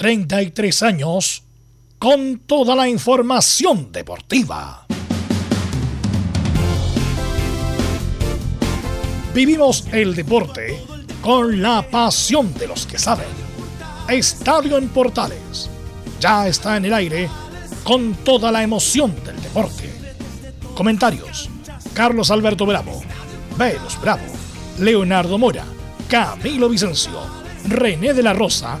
33 años con toda la información deportiva. Vivimos el deporte con la pasión de los que saben. Estadio en Portales ya está en el aire con toda la emoción del deporte. Comentarios: Carlos Alberto Bravo, Velos Bravo, Leonardo Mora, Camilo Vicencio, René de la Rosa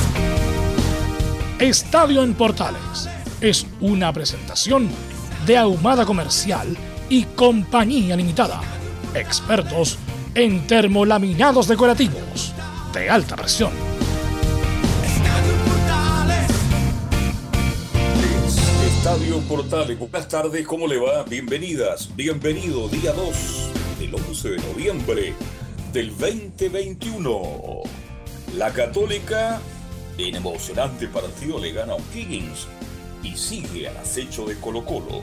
Estadio en Portales es una presentación de Ahumada Comercial y Compañía Limitada. Expertos en termolaminados decorativos de alta presión. Estadio Portales, buenas tardes, ¿cómo le va? Bienvenidas, bienvenido, día 2 del 11 de noviembre del 2021. La Católica en emocionante partido le gana a O'Higgins y sigue al acecho de Colo Colo.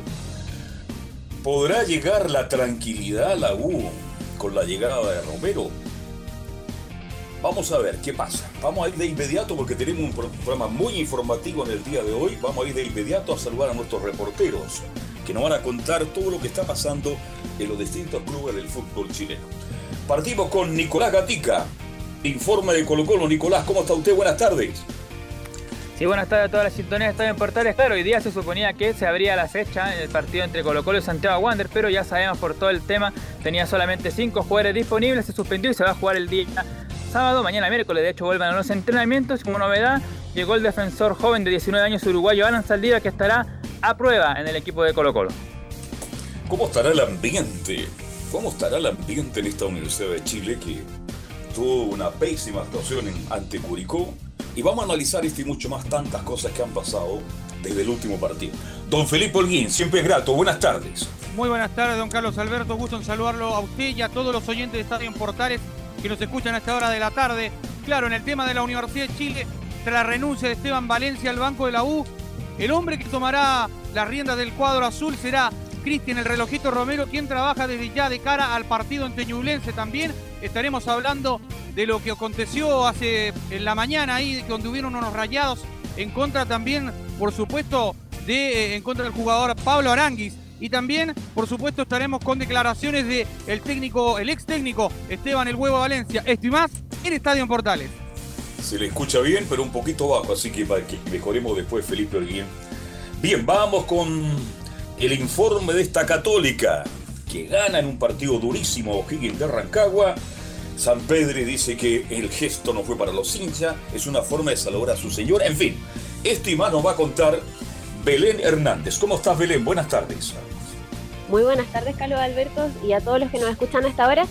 ¿Podrá llegar la tranquilidad a la U con la llegada de Romero? Vamos a ver qué pasa. Vamos a ir de inmediato porque tenemos un programa muy informativo en el día de hoy. Vamos a ir de inmediato a saludar a nuestros reporteros que nos van a contar todo lo que está pasando en los distintos clubes del fútbol chileno. Partimos con Nicolás Gatica, Informe de Colo Colo. Nicolás, ¿cómo está usted? Buenas tardes. Sí, buenas tardes a todas las sintonías están en Portales. Claro, hoy día se suponía que se abría la fecha en el partido entre Colo Colo y Santiago Wander, pero ya sabemos por todo el tema, tenía solamente cinco jugadores disponibles, se suspendió y se va a jugar el día sábado, mañana miércoles. De hecho, vuelven a los entrenamientos. Como novedad, llegó el defensor joven de 19 años uruguayo Alan Saldívar, que estará a prueba en el equipo de Colo Colo. ¿Cómo estará el ambiente? ¿Cómo estará el ambiente en esta Universidad de Chile que tuvo una pésima actuación ante Curicó. Y vamos a analizar esto y mucho más tantas cosas que han pasado desde el último partido. Don Felipe Holguín, siempre es grato. Buenas tardes. Muy buenas tardes, don Carlos Alberto. Gusto en saludarlo a usted y a todos los oyentes de Estadio en Portales que nos escuchan a esta hora de la tarde. Claro, en el tema de la Universidad de Chile, tras la renuncia de Esteban Valencia al banco de la U, el hombre que tomará las riendas del cuadro azul será Cristian el relojito Romero, quien trabaja desde ya de cara al partido en Teñublense también. Estaremos hablando de lo que aconteció hace en la mañana ahí, donde hubieron unos rayados en contra también, por supuesto, de eh, en contra del jugador Pablo Aranguis. Y también, por supuesto, estaremos con declaraciones de técnico, el ex técnico Esteban El Huevo Valencia. Esto y más en Estadio en Portales. Se le escucha bien, pero un poquito bajo, así que para que mejoremos después, Felipe Orguín. Bien, vamos con el informe de esta católica que gana en un partido durísimo O'Higgins de Rancagua. San Pedro dice que el gesto no fue para los hinchas, es una forma de saludar a su señora. En fin, esto y más nos va a contar Belén Hernández. ¿Cómo estás, Belén? Buenas tardes. Muy buenas tardes, Carlos Alberto, y a todos los que nos escuchan a esta hora.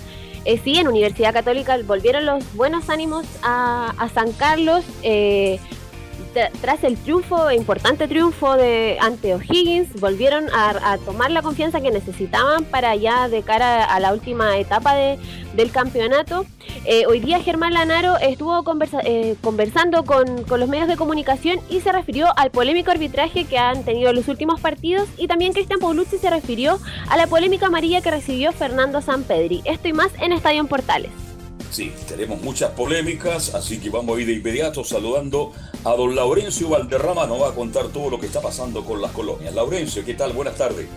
Eh, sí, en Universidad Católica volvieron los buenos ánimos a, San Carlos. Eh, tras el triunfo, importante triunfo de ante O'Higgins, volvieron a, tomar la confianza que necesitaban para ya de cara a la última etapa de, del campeonato. Eh, hoy día Germán Lanaro estuvo eh, conversando con, con, los medios de comunicación y se refirió al polémico arbitraje que han tenido los últimos partidos y también Cristian Paulucci se refirió a la polémica amarilla que recibió Fernando Sampedri. Esto y más en Estadio Portales. Sí, tenemos muchas polémicas, así que vamos a ir de inmediato saludando a don Laurencio Valderrama, nos va a contar todo lo que está pasando con las colonias. Laurencio, ¿qué tal? Buenas tardes.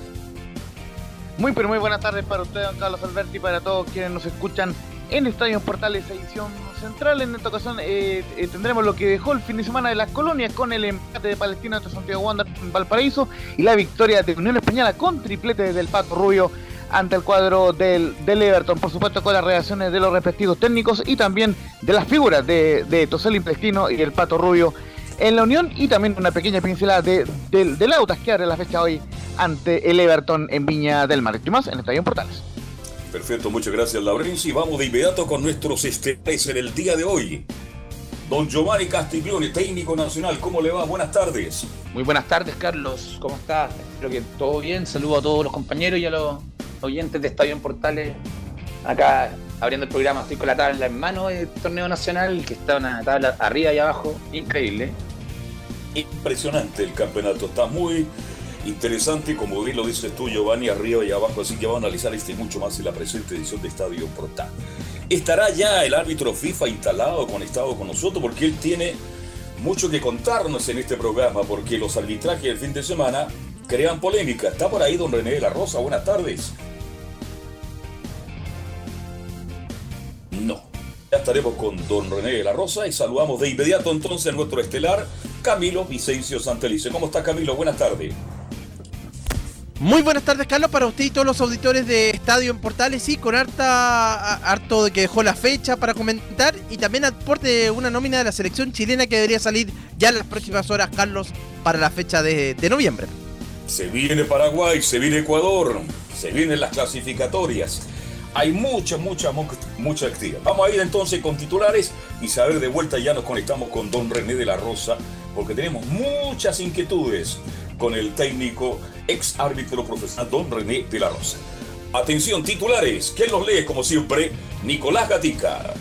Muy, pero muy buenas tardes para usted, don Carlos Alberti, para todos quienes nos escuchan en Estadio Portales, edición central. En esta ocasión eh, eh, tendremos lo que dejó el fin de semana de las colonias con el empate de Palestina ante Santiago Wander en Valparaíso y la victoria de Unión Española con triplete del Pato Rubio ante el cuadro del, del, Everton, por supuesto con las reacciones de los respectivos técnicos y también de las figuras de, de Tosel Implestino y el Pato Rubio en la Unión y también una pequeña pincelada de, del Autas que abre la fecha hoy ante el Everton en Viña del Mar. Y más en Estadio Portales. Perfecto, muchas gracias Laurencio y vamos de inmediato con nuestros estelares en el día de hoy. Don Giovanni Castiglione, técnico nacional, ¿cómo le va? Buenas tardes. Muy buenas tardes, Carlos. ¿Cómo estás? Espero que todo bien. Saludo a todos los compañeros y a los oyentes de Estadio Portales. Acá abriendo el programa, estoy con la tabla en mano del torneo nacional, que está una tabla arriba y abajo. Increíble. Impresionante el campeonato. Está muy interesante, como bien lo dices tú, Giovanni, arriba y abajo. Así que vamos a analizar este mucho más en la presente edición de Estadio Portal. ¿Estará ya el árbitro FIFA instalado, conectado con nosotros? Porque él tiene mucho que contarnos en este programa, porque los arbitrajes del fin de semana crean polémica. Está por ahí don René de la Rosa, buenas tardes. Ya estaremos con don René de la Rosa y saludamos de inmediato entonces a nuestro estelar, Camilo Vicencio Santelice. ¿Cómo está Camilo? Buenas tardes. Muy buenas tardes, Carlos, para usted y todos los auditores de Estadio en Portales. Sí, con harta, harto de que dejó la fecha para comentar y también aporte una nómina de la selección chilena que debería salir ya en las próximas horas, Carlos, para la fecha de, de noviembre. Se viene Paraguay, se viene Ecuador, se vienen las clasificatorias. Hay mucha, mucha, mucha actividad. Vamos a ir entonces con titulares y saber de vuelta ya nos conectamos con don René de la Rosa porque tenemos muchas inquietudes con el técnico ex árbitro profesional don René de la Rosa. Atención, titulares, ¿quién los lee como siempre? Nicolás Gatica.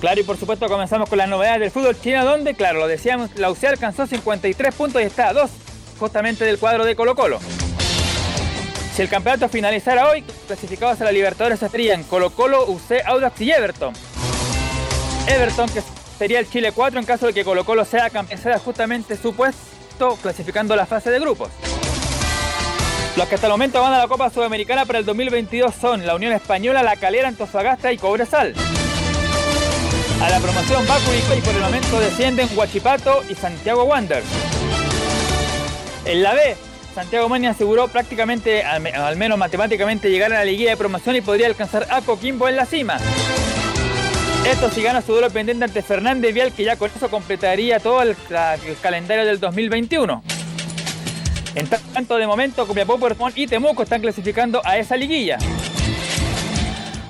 Claro, y por supuesto comenzamos con las novedades del fútbol chino, donde, claro, lo decíamos, la UCE alcanzó 53 puntos y está a dos justamente del cuadro de Colo Colo. Si el campeonato finalizara hoy, clasificados a la Libertadores estarían Colo Colo, UC, Audax y Everton. Everton que sería el Chile 4 en caso de que Colo Colo sea campeón, justamente su puesto clasificando la fase de grupos. Los que hasta el momento van a la Copa Sudamericana para el 2022 son la Unión Española, La Calera, Antofagasta y Cobresal. A la promoción va y por el momento descienden Huachipato y Santiago Wanderers. En la B, Santiago Mani aseguró prácticamente, al, menos matemáticamente, llegar a la liguilla de promoción y podría alcanzar a Coquimbo en la cima. Esto si gana su duelo pendiente ante Fernández Vial, que ya con eso completaría todo el, calendario del 2021. En tanto, de momento, Copiapó, Puerto y Temuco están clasificando a esa liguilla.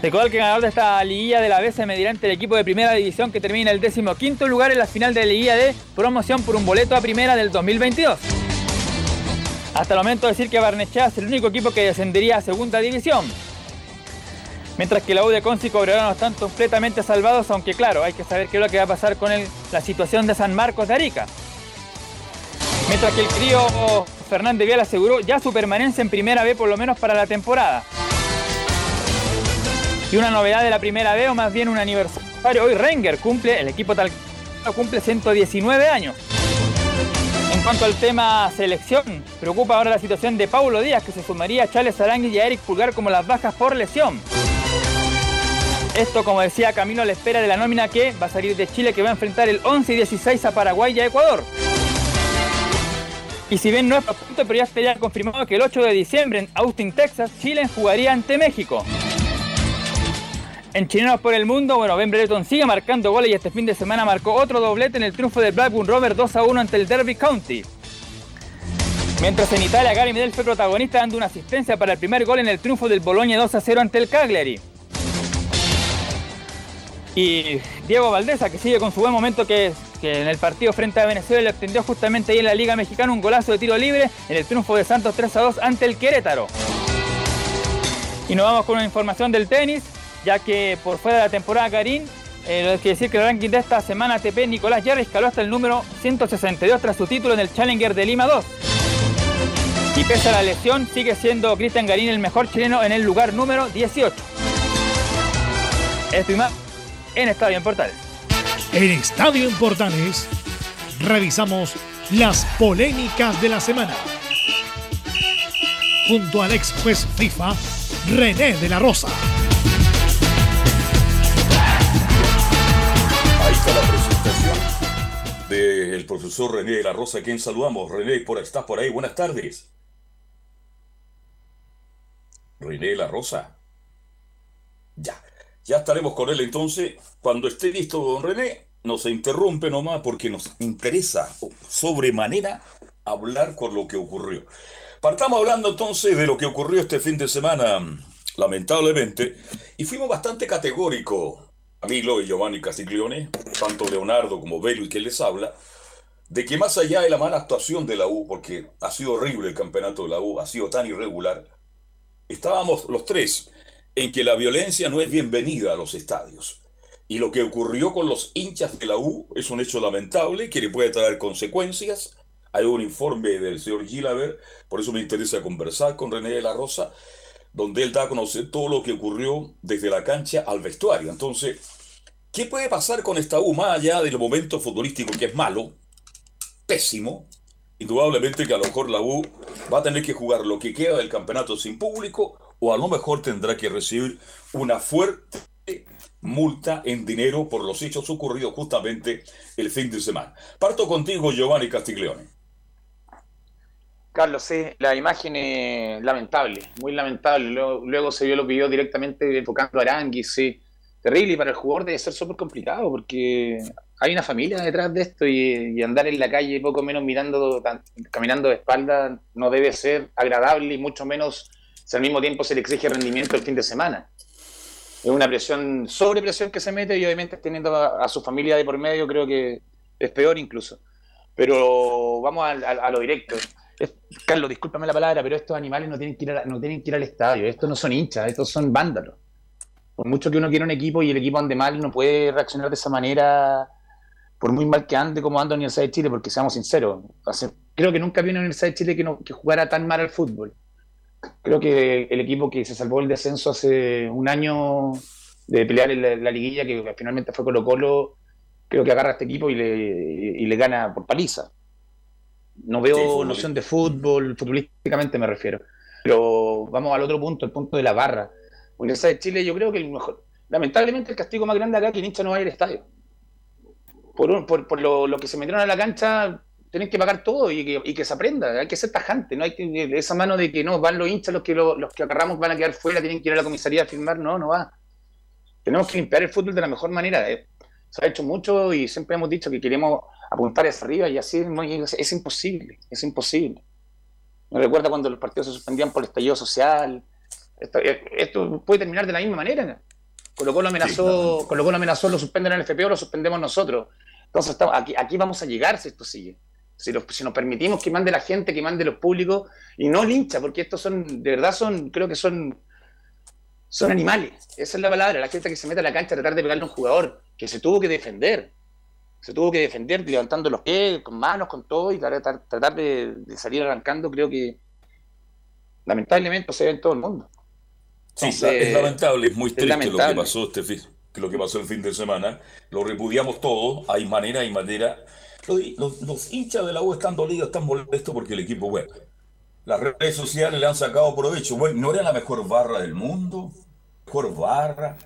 Recordar que el ganador de esta liguilla de la B se medirá ante el equipo de primera división que termina el décimo quinto lugar en la final de la liguilla de promoción por un boleto a primera del 2022. Hasta el momento decir que Barnechea es el único equipo que descendería a segunda división. Mientras que la U de y Cobreloa están completamente salvados, aunque claro, hay que saber qué es lo que va a pasar con la situación de San Marcos de Arica. Mientras que el crío Fernández Vial aseguró ya su permanencia en primera B por lo menos para la temporada. Y una novedad de la primera B, o más bien un aniversario, hoy Renger cumple, el equipo tal cumple 119 años. Cuanto al tema selección, preocupa ahora la situación de Paulo Díaz, que se sumaría a Charles Arangui y a Eric Pulgar como las bajas por lesión. Esto, como decía Camilo, a la espera de la nómina que va a salir de Chile, que va a enfrentar el 11 y 16 a Paraguay y a Ecuador. Y si bien no es para punto, pero ya estaría confirmado que el 8 de diciembre en Austin, Texas, Chile jugaría ante México. En Chilenos por el Mundo, bueno, Ben Brereton sigue marcando goles y este fin de semana marcó otro doblete en el triunfo del Blackburn Rovers 2 a 1 ante el Derby County. Mientras en Italia Gary Medel fue protagonista dando una asistencia para el primer gol en el triunfo del Bologna 2 a 0 ante el Cagliari. Y Diego Valdesa, que sigue con su buen momento, que, que en el partido frente a Venezuela le extendió justamente ahí en la Liga Mexicana un golazo de tiro libre en el triunfo de Santos 3 a 2 ante el Querétaro. Y nos vamos con una información del tenis ya que por fuera de la temporada Karim, eh, lo que decir que el ranking de esta semana ATP Nicolás Yarri escaló hasta el número 162 tras su título en el Challenger de Lima 2. Y pese a la lesión, sigue siendo Cristian Garín el mejor chileno en el lugar número 18. Esto y más en Estadio en. En Estadio en revisamos las polémicas de la semana. Junto al ex juez FIFA, René de la Rosa. Del profesor René de la Rosa, quien saludamos. René, por, ¿estás por ahí? Buenas tardes. René de la Rosa. Ya, ya estaremos con él entonces. Cuando esté listo, don René, nos interrumpe nomás porque nos interesa sobremanera hablar con lo que ocurrió. Partamos hablando entonces de lo que ocurrió este fin de semana, lamentablemente, y fuimos bastante categóricos Camilo y Giovanni Castiglione, tanto Leonardo como Belo y quien les habla, de que más allá de la mala actuación de la U, porque ha sido horrible el campeonato de la U, ha sido tan irregular, estábamos los tres en que la violencia no es bienvenida a los estadios. Y lo que ocurrió con los hinchas de la U es un hecho lamentable que le puede traer consecuencias. Hay un informe del señor Gilaber, por eso me interesa conversar con René de la Rosa, donde él da a conocer todo lo que ocurrió desde la cancha al vestuario. Entonces, ¿qué puede pasar con esta U más allá del momento futbolístico que es malo, pésimo? Indudablemente que a lo mejor la U va a tener que jugar lo que queda del campeonato sin público o a lo mejor tendrá que recibir una fuerte multa en dinero por los hechos ocurridos justamente el fin de semana. Parto contigo, Giovanni Castiglione. Carlos, sí, la imagen es lamentable, muy lamentable. Luego, se vio lo que vio directamente enfocando a Aranguis, sí. Terrible y para el jugador debe ser súper complicado porque hay una familia detrás de esto y, andar en la calle poco menos mirando, caminando de espalda no debe ser agradable y mucho menos si al mismo tiempo se le exige rendimiento el fin de semana es una presión, sobrepresión que se mete y obviamente teniendo a, su familia de por medio creo que es peor incluso. Pero vamos a, lo directo. Carlos, discúlpame la palabra, pero estos animales no tienen, que ir no tienen que ir al estadio. Estos no son hinchas, estos son vándalos. Por mucho que uno quiera un equipo y el equipo ande mal, no puede reaccionar de esa manera, por muy mal que ande como anda la Universidad de Chile, porque seamos sinceros. creo que nunca vi una Universidad de Chile que, no, que jugara tan mal al fútbol creo que el equipo que se salvó el descenso hace un año de pelear en la, liguilla, que finalmente fue Colo Colo, creo que agarra a este equipo y le, le gana por paliza. No veo noción de fútbol, futbolísticamente me refiero. Pero vamos al otro punto, el punto de la barra. Universidad de Chile, yo creo que el mejor, lamentablemente el castigo más grande acá es que el hincha no va a ir al estadio. Por, por, por lo, lo, que se metieron a la cancha, tienen que pagar todo y que, se aprenda, hay que ser tajante, no hay que esa mano de que no, van los hinchas, los que los que agarramos van a quedar fuera, tienen que ir a la comisaría a firmar, no, no va. Tenemos que limpiar el fútbol de la mejor manera. Eh. Se ha hecho mucho y siempre hemos dicho que queremos apuntar hacia arriba y así es, imposible, es imposible. Me recuerda cuando los partidos se suspendían por el estallido social. Esto, eh, puede terminar de la misma manera. Colocó lo amenazó, Colocó lo amenazó, lo suspenden en el FPO, lo suspendemos nosotros. Entonces aquí, aquí vamos a llegar si esto sigue. Si, nos permitimos que mande la gente, que mande los públicos, y no lincha, porque estos son, de verdad son, creo que son, son animales. Esa es la palabra, la gente que se mete a la cancha a tratar de pegarle a un jugador, que se tuvo que defender. Se tuvo que defender levantando los pies, con manos, con todo, y tratar, tratar de, salir arrancando, creo que lamentablemente se ve en todo el mundo. Sí, es lamentable, es muy triste lo que pasó este lo que pasó el fin de semana. Lo repudiamos todo, hay manera, hay manera los, hinchas de la U están dolidos, están molestos porque el equipo bueno. Las redes sociales le han sacado provecho. Bueno, no era la mejor barra del mundo, mejor barra,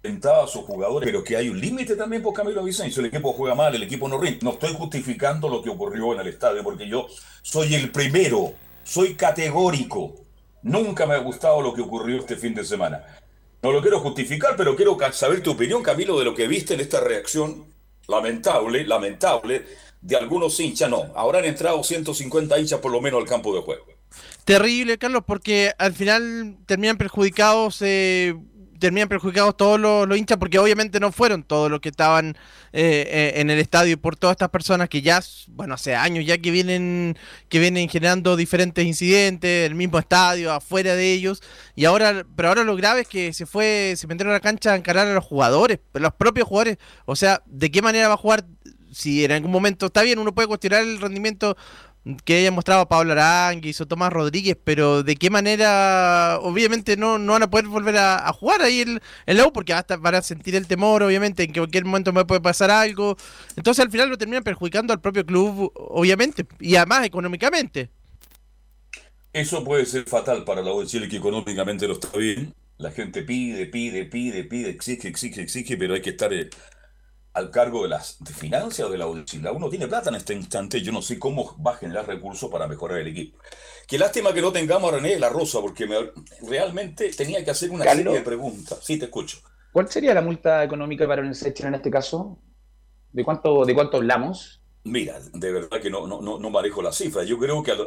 tentaba a sus jugadores, pero que hay un límite también por Camilo Vicencio. El equipo juega mal, el equipo no rinde. No estoy justificando lo que ocurrió en el estadio, porque yo soy el primero, soy categórico. Nunca me ha gustado lo que ocurrió este fin de semana. No lo quiero justificar, pero quiero saber tu opinión, Camilo, de lo que viste en esta reacción lamentable, lamentable, de algunos hinchas, no. Ahora han entrado 150 hinchas por lo menos al campo de juego. Terrible, Carlos, porque al final terminan perjudicados, eh, terminan perjudicados todos los, hinchas, porque obviamente no fueron todos los que estaban eh, eh, en el estadio y por todas estas personas que ya, bueno, hace años ya que vienen, que vienen generando diferentes incidentes, el mismo estadio, afuera de ellos, y ahora, pero ahora lo grave es que se fue, se metieron a la cancha a encarar a los jugadores, los propios jugadores, o sea, ¿de qué manera va a jugar si en algún momento está bien, uno puede cuestionar el rendimiento que haya mostrado Pablo Aranguis o Tomás Rodríguez, pero de qué manera, obviamente no, no van a poder volver a, jugar ahí en, la U, porque hasta van a sentir el temor, obviamente, en que cualquier momento me puede pasar algo. Entonces al final lo terminan perjudicando al propio club, obviamente, y además económicamente. Eso puede ser fatal para la U de Chile, que económicamente lo está bien. La gente pide, pide, pide, pide, exige, exige, exige, pero hay que estar eh, al cargo de las de finanzas o de la Si la uno tiene plata en este instante, yo no sé cómo va a generar recursos para mejorar el equipo. Qué lástima que no tengamos a René de la Rosa, porque realmente tenía que hacer una serie de preguntas. Sí, te escucho. ¿Cuál sería la multa económica para Chile en este caso? ¿De cuánto, ¿De cuánto hablamos? Mira, de verdad que no, no, no, manejo las cifras. Yo creo que a, la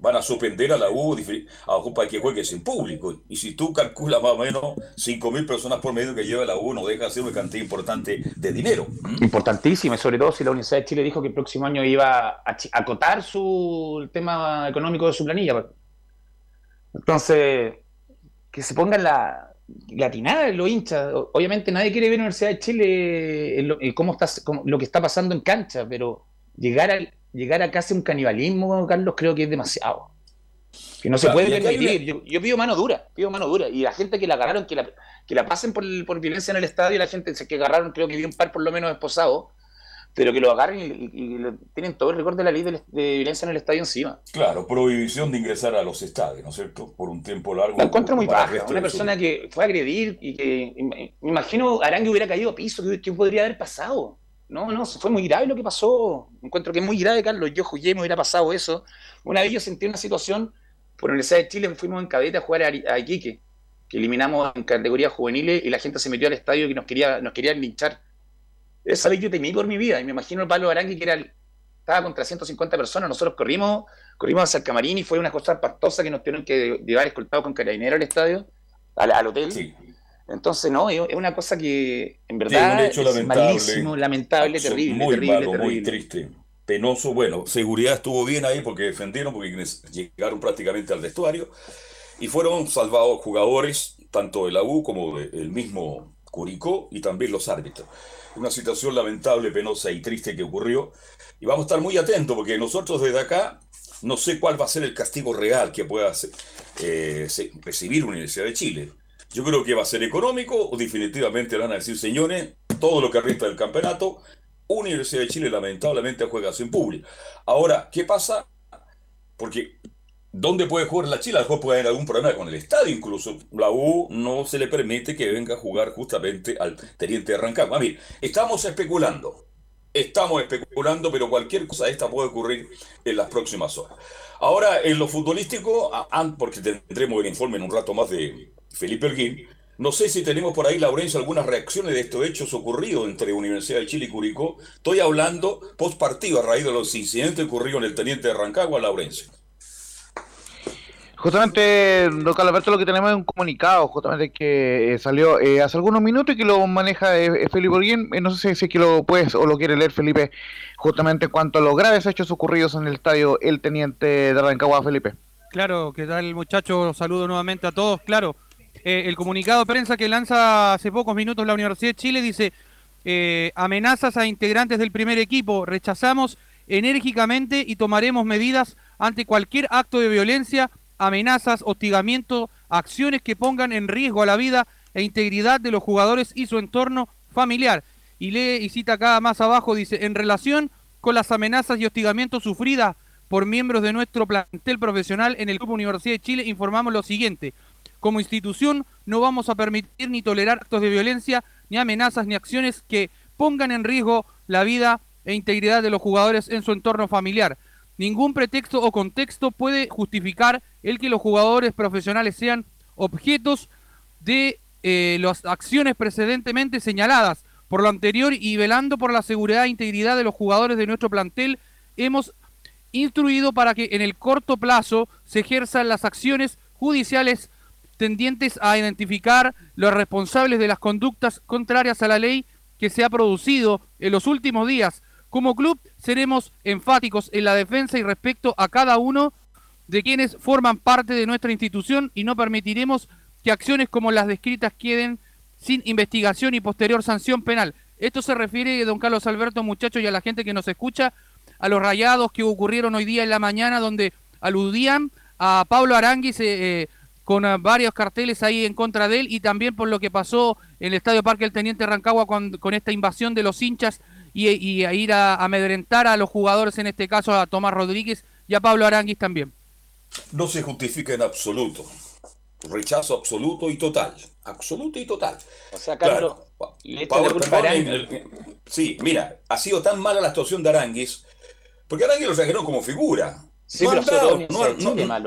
van, a suspender a la U a para que juegue sin público. Y si tú calculas más o menos 5.000 personas por medio que lleva la U, no deja de ser una cantidad importante de dinero. Importantísima, sobre todo si la Universidad de Chile dijo que el próximo año iba a acotar su, el tema económico de su planilla. Entonces, que se ponga en la, latinada lo hincha. Obviamente nadie quiere ver Universidad de Chile en cómo está, lo que está pasando en cancha, pero llegar a, llegar a casi un canibalismo, Carlos, creo que es demasiado. Que no se puede permitir. Yo, pido mano dura, pido mano dura. Y la gente que la agarraron, que la, que la pasen por, por violencia en el estadio, la gente que agarraron, creo que vi un par por lo menos esposados pero que lo agarren y, tienen todo el récord de la ley de, violencia en el estadio encima. Claro, prohibición de ingresar a los estadios, ¿no es cierto? Por un tiempo largo. La encuentro muy baja. Una persona que fue a agredir y que, me imagino, Arangue hubiera caído a piso, ¿qué, podría haber pasado? No, no, fue muy grave lo que pasó. Encuentro que es muy grave, Carlos. Yo jugué, me hubiera pasado eso. Una vez yo sentí una situación, por la Universidad de Chile, fuimos en cadete a jugar a, Iquique, que eliminamos en categorías juveniles y la gente se metió al estadio y nos quería, nos querían linchar esa vez yo temí por mi vida. Y me imagino el Pablo Arangui que era estaba contra 150 personas, nosotros corrimos, corrimos hacia el camarín y fue una cosa espantosa que nos tuvieron que llevar escoltados con carabinero al estadio, al, hotel. Entonces, no, es una cosa que en verdad es lamentable, malísimo, lamentable, terrible, muy terrible, malo, muy triste, penoso. Bueno, seguridad estuvo bien ahí porque defendieron, porque llegaron prácticamente al vestuario. Y fueron salvados jugadores, tanto de la U como del mismo Curicó y también los árbitros una situación lamentable, penosa y triste que ocurrió. Y vamos a estar muy atentos porque nosotros desde acá no sé cuál va a ser el castigo real que pueda eh, recibir la Universidad de Chile. Yo creo que va a ser económico o definitivamente van a decir, señores, todo lo que resta del campeonato, Universidad de Chile lamentablemente juega sin público. Ahora, ¿qué pasa? Porque ¿Dónde puede jugar la Chile? A puede haber algún problema con el estadio, incluso. La U no se le permite que venga a jugar justamente al Teniente de Rancagua. Mira, estamos especulando. Estamos especulando, pero cualquier cosa de esta puede ocurrir en las próximas horas. Ahora, en lo futbolístico, porque tendremos el informe en un rato más de Felipe Erguín, no sé si tenemos por ahí, Laurencio, algunas reacciones de estos hechos ocurridos entre Universidad de Chile y Curicó. Estoy hablando post partido a raíz de los incidentes ocurridos en el Teniente de Rancagua, Laurencio. Justamente, don lo que tenemos es un comunicado, justamente que eh, salió eh, hace algunos minutos y que lo maneja eh, Felipe Orguín. no sé si es que lo puedes o lo quiere leer, Felipe, justamente en cuanto a los graves hechos ocurridos en el estadio El Teniente de Rancagua, Felipe. Claro, ¿qué tal, muchacho? Saludo nuevamente a todos. Claro, el comunicado de prensa que lanza hace pocos minutos la Universidad de Chile dice: amenazas a integrantes del primer equipo, rechazamos enérgicamente y tomaremos medidas ante cualquier acto de violencia amenazas, hostigamiento, acciones que pongan en riesgo a la vida e integridad de los jugadores y su entorno familiar. Y lee y cita acá más abajo, dice, en relación con las amenazas y hostigamientos sufridas por miembros de nuestro plantel profesional en el Club Universidad de Chile, informamos lo siguiente. Como institución no vamos a permitir ni tolerar actos de violencia, ni amenazas, ni acciones que pongan en riesgo la vida e integridad de los jugadores en su entorno familiar. Ningún pretexto o contexto puede justificar el que los jugadores profesionales sean objetos de eh, las acciones precedentemente señaladas. Por lo anterior y velando por la seguridad e integridad de los jugadores de nuestro plantel, hemos instruido para que en el corto plazo se ejerzan las acciones judiciales tendientes a identificar los responsables de las conductas contrarias a la ley que se ha producido en los últimos días como club seremos enfáticos en la defensa y respecto a cada uno de quienes forman parte de nuestra institución y no permitiremos que acciones como las descritas queden sin investigación y posterior sanción penal. Esto se refiere, don Carlos Alberto, muchachos, y a la gente que nos escucha, a los rayados que ocurrieron hoy día en la mañana, donde aludían a Pablo Aranguis eh, con eh, varios carteles ahí en contra de él, y también por lo que pasó en el Estadio Parque el Teniente Rancagua con, con esta invasión de los hinchas y, a ir a amedrentar a los jugadores, en este caso a Tomás Rodríguez y a Pablo Aranguis también. No se justifica en absoluto. Rechazo absoluto y total. Absoluto y total. O sea, Carlos, Sí, mira, ha sido tan mala la actuación de Aranguis, porque Aranguis lo trajeron como figura.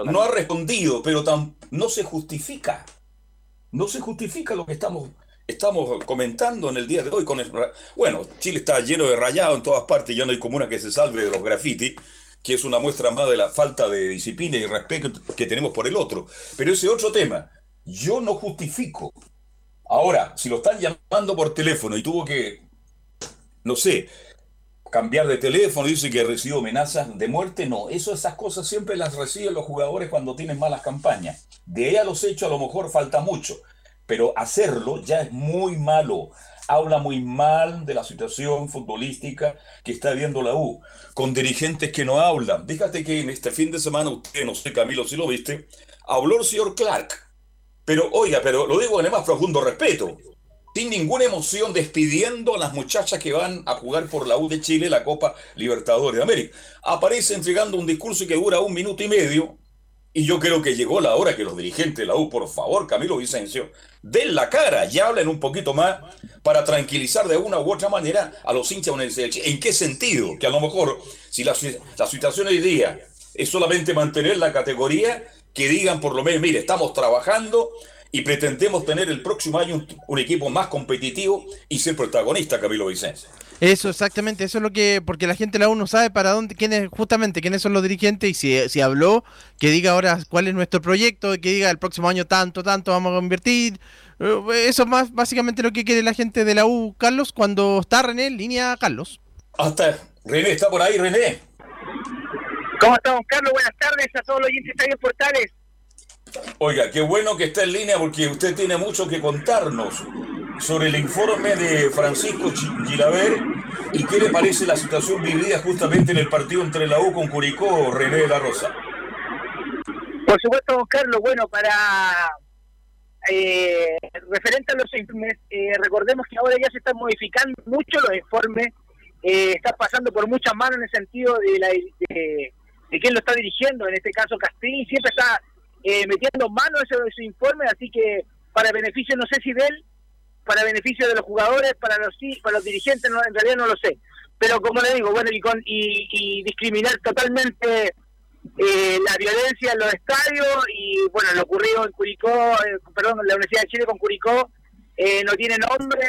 no, ha, respondido, pero no se justifica. No se justifica lo que estamos estamos comentando en el día de hoy con el, bueno, Chile está lleno de rayado en todas partes, ya no hay comuna que se salve de los grafitis, que es una muestra más de la falta de disciplina y respeto que tenemos por el otro. Pero ese otro tema, yo no justifico. Ahora, si lo están llamando por teléfono y tuvo que, no sé, cambiar de teléfono, dice que recibió amenazas de muerte, no, eso esas cosas siempre las reciben los jugadores cuando tienen malas campañas. De ahí a los hechos a lo mejor falta mucho, pero hacerlo ya es muy malo. Habla muy mal de la situación futbolística que está viendo la U, con dirigentes que no hablan. Fíjate que en este fin de semana, usted, no sé Camilo si lo viste, habló el señor Clark. Pero oiga, pero lo digo en el más profundo respeto sin ninguna emoción, despidiendo a las muchachas que van a jugar por la U de Chile la Copa Libertadores de América. Aparece entregando un discurso que dura un minuto y medio, y yo creo que llegó la hora que los dirigentes de la U, por favor, Camilo Vicencio, den la cara y hablen un poquito más para tranquilizar de una u otra manera a los hinchas de. ¿En qué sentido? Que a lo mejor, si la, situación hoy día es solamente mantener la categoría, que digan por lo menos, mire, estamos trabajando y pretendemos tener el próximo año un, equipo más competitivo y ser protagonista, Camilo Vicente. Eso, exactamente, eso es lo que, porque la gente aún no sabe para dónde, quiénes, justamente, quiénes son los dirigentes y si, si habló, que diga ahora cuál es nuestro proyecto, que diga el próximo año tanto, tanto vamos a invertir. Eh, eso es más básicamente lo que quiere la gente de la U, Carlos, cuando está René en línea, Carlos. Hasta René, está por ahí, René. ¿Cómo estamos, Carlos? Buenas tardes a todos los oyentes de Portales. Oiga, qué bueno que está en línea porque usted tiene mucho que contarnos sobre el informe de Francisco Gilaver y qué le parece la situación vivida justamente en el partido entre la U con Curicó, René de la Rosa. Por supuesto, Carlos, bueno, para eh, referente a los informes, eh, recordemos que ahora ya se están modificando mucho los informes, eh, está pasando por muchas manos en el sentido de, la, de quién lo está dirigiendo, en este caso Castillo, siempre está eh, metiendo mano ese, ese informe, así que para beneficio, no sé si de él, para beneficio de los jugadores, para los para los dirigentes, no, en realidad no lo sé. Pero como le digo, bueno, y, con, y, discriminar totalmente eh, la violencia en los estadios y bueno, lo ocurrido en Curicó, eh, perdón, en la Universidad de Chile con Curicó, eh, no tiene nombre.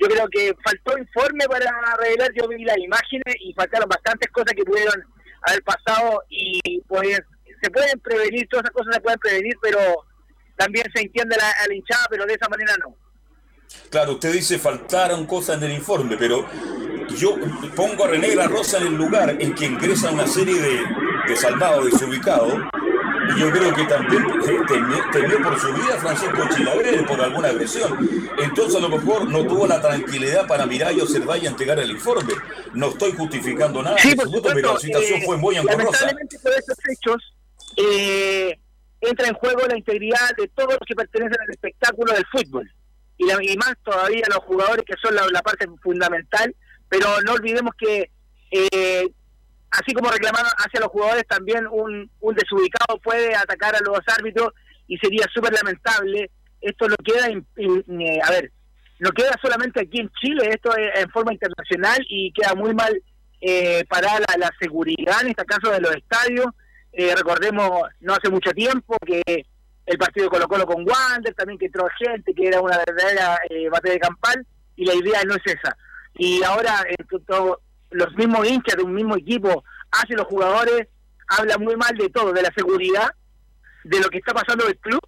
yo creo que faltó informe para revelar, yo vi las imágenes y faltaron bastantes cosas que pudieron haber pasado y pues se pueden prevenir, todas esas cosas se pueden prevenir, pero también se entiende la, la hinchada, pero de esa manera no. Claro, usted dice faltaron cosas en el informe, pero yo pongo a René La Rosa en el lugar en que ingresa una serie de, de salvados desubicados, y yo creo que también temió, por su vida Francisco Chilaver por alguna agresión. Entonces a lo mejor no tuvo la tranquilidad para mirar y observar y entregar el informe. No estoy justificando nada, sí, pero la situación eh, fue muy angorosa. Lamentablemente por estos hechos eh, entra en juego la integridad de todos los que pertenecen al espectáculo del fútbol. Y, más todavía los jugadores que son la, parte fundamental, pero no olvidemos que eh, así como reclamaron hacia los jugadores, también un, un desubicado puede atacar a los árbitros y sería súper lamentable. Esto no queda, eh, a ver, no queda solamente aquí en Chile, esto es en forma internacional y queda muy mal eh, para la, la, seguridad, en este caso de los estadios, eh, recordemos, no hace mucho tiempo que el partido de Colo Colo con Wander, también que entró gente, que era una verdadera eh, batalla de campal, y la idea no es esa. Y ahora eh, los mismos hinchas de un mismo equipo hacen los jugadores, hablan muy mal de todo, de la seguridad, de lo que está pasando en el club,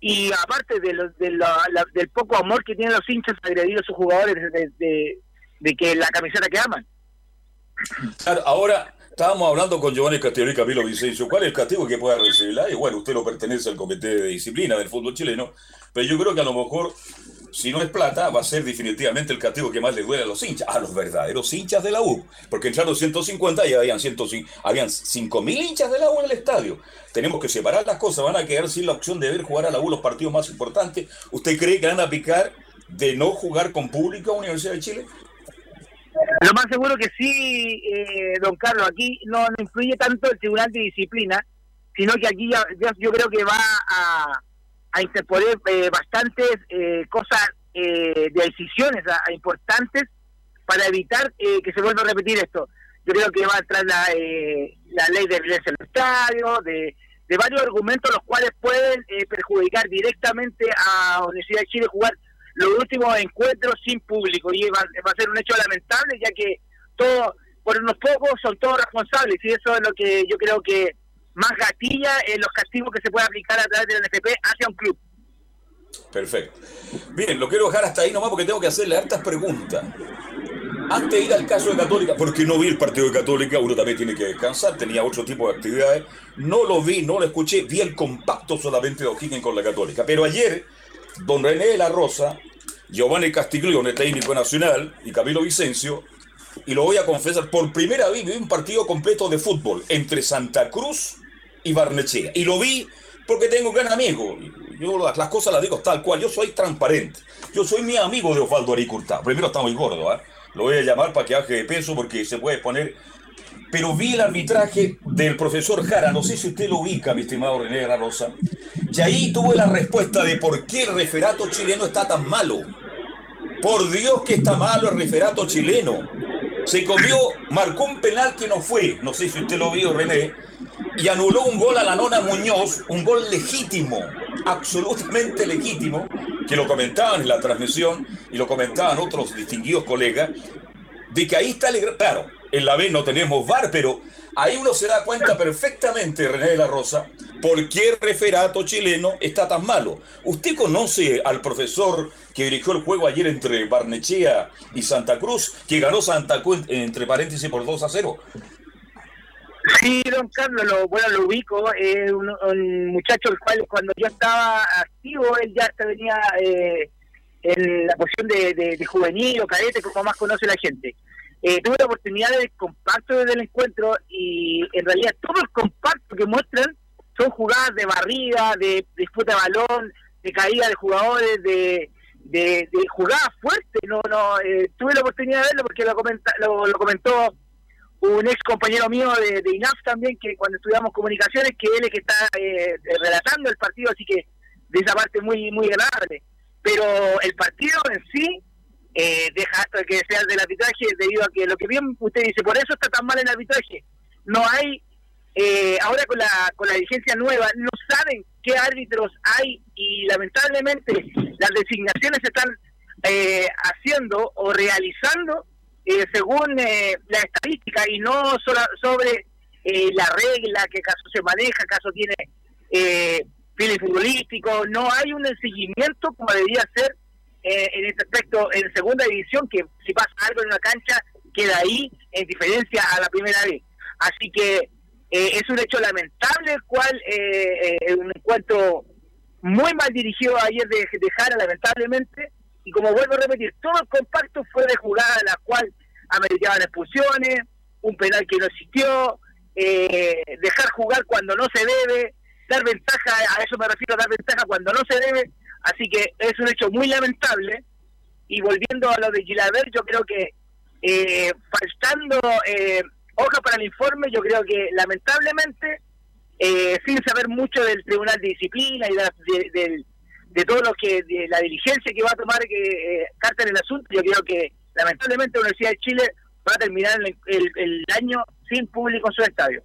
y aparte de, del poco amor que tienen los hinchas agredidos a sus jugadores de, de que la camiseta que aman. ahora Estábamos hablando con Giovanni Castillo y Camilo Vicencio. ¿Cuál es el castigo que pueda recibir Y bueno, usted no pertenece al comité de disciplina del fútbol chileno, pero yo creo que a lo mejor, si no es plata, va a ser definitivamente el castigo que más le duele a los hinchas, a los verdaderos hinchas de la U. Porque entraron 150 y habían, 105, habían 5.000 hinchas de la U en el estadio. Tenemos que separar las cosas, van a quedar sin la opción de ver jugar a la U los partidos más importantes. ¿Usted cree que van a picar de no jugar con público a Universidad de Chile? Lo más seguro que sí, eh, don Carlos, aquí no, influye tanto el Tribunal de Disciplina, sino que aquí ya, yo creo que va a, interponer eh, bastantes eh, cosas de decisiones importantes para evitar que se vuelva a repetir esto. Yo creo que va a entrar la, la ley de violencia en los estadios, de, de varios argumentos los cuales pueden eh, perjudicar directamente a Universidad de Chile jugar los últimos encuentros sin público y va, a ser un hecho lamentable ya que todos, por unos pocos, son todos responsables y eso es lo que yo creo que más gatilla en los castigos que se puede aplicar a través del NFP hacia un club. Perfecto. Bien, lo quiero dejar hasta ahí nomás porque tengo que hacerle hartas preguntas. Antes de ir al caso de Católica, porque no vi el partido de Católica, uno también tiene que descansar, tenía otro tipo de actividades. No lo vi, no lo escuché, vi el compacto solamente de O'Higgins con la Católica. Pero ayer, don René de la Rosa, Giovanni Castiglione, técnico nacional, y Camilo Vicencio, y lo voy a confesar, por primera vez vi un partido completo de fútbol entre Santa Cruz y Barnechea. Y lo vi porque tengo un gran amigo. Yo las, cosas las digo tal cual. Yo soy transparente. Yo soy mi amigo de Osvaldo Aricurta. Primero está muy gordo, ¿eh? Lo voy a llamar para que baje de peso porque se puede poner. Pero vi el arbitraje del profesor Jara. No sé si usted lo ubica, mi estimado René Rosa. Y ahí tuve la respuesta de por qué el referato chileno está tan malo. Por Dios que está malo el referato chileno. Se comió, marcó un penal que no fue. No sé si usted lo vio, René y anuló un gol a la nona Muñoz, un gol legítimo, absolutamente legítimo, que lo comentaban en la transmisión y lo comentaban otros distinguidos colegas, de que ahí está el... Claro, en la B no tenemos VAR, pero ahí uno se da cuenta perfectamente, René de la Rosa, por qué el referato chileno está tan malo. ¿Usted conoce al profesor que dirigió el juego ayer entre Barnechea y Santa Cruz, que ganó Santa Cruz, entre paréntesis, por 2 a 0? Sí, don Carlos, lo, bueno, lo ubico, es un, muchacho el cual cuando yo estaba activo, él ya venía eh, en la posición de, juvenil o cadete, como más conoce la gente. Eh, tuve la oportunidad de compacto desde el encuentro y en realidad todo el compacto que muestran son jugadas de barrida, de, disputa de balón, de caída de jugadores, de, de, jugadas fuertes. No, no, eh, tuve la oportunidad de verlo porque lo, comenta, lo comentó un ex compañero mío de, INAF también, que cuando estudiamos comunicaciones, que él es que está eh, relatando el partido, así que de esa parte muy muy agradable. Pero el partido en sí eh, deja hasta que sea del arbitraje, debido a que lo que bien usted dice, por eso está tan mal el arbitraje. No hay, eh, ahora con la, con la dirigencia nueva, no saben qué árbitros hay y lamentablemente las designaciones se están haciendo o realizando eh, según eh, la estadística y no solo sobre eh, la regla, qué caso se maneja, caso tiene eh, futbolístico, no hay un seguimiento como debería ser en este aspecto en segunda división, que si pasa algo en una cancha queda ahí en diferencia a la primera vez. Así que es un hecho lamentable, el cual un encuentro muy mal dirigido ayer de, de Jara, lamentablemente, y como vuelvo a repetir, todo el compacto fue de jugada la cual ameritaban expulsiones, un penal que no existió, eh, dejar jugar cuando no se debe, dar ventaja, a eso me refiero, dar ventaja cuando no se debe, así que es un hecho muy lamentable. Y volviendo a lo de Gilaver, yo creo que eh, faltando eh, hoja para el informe, yo creo que lamentablemente, eh, sin saber mucho del Tribunal de Disciplina y de, de, todo lo que, de la diligencia que va a tomar eh, carta en el asunto, yo creo que lamentablemente la Universidad de Chile va a terminar el, año sin público en su estadio.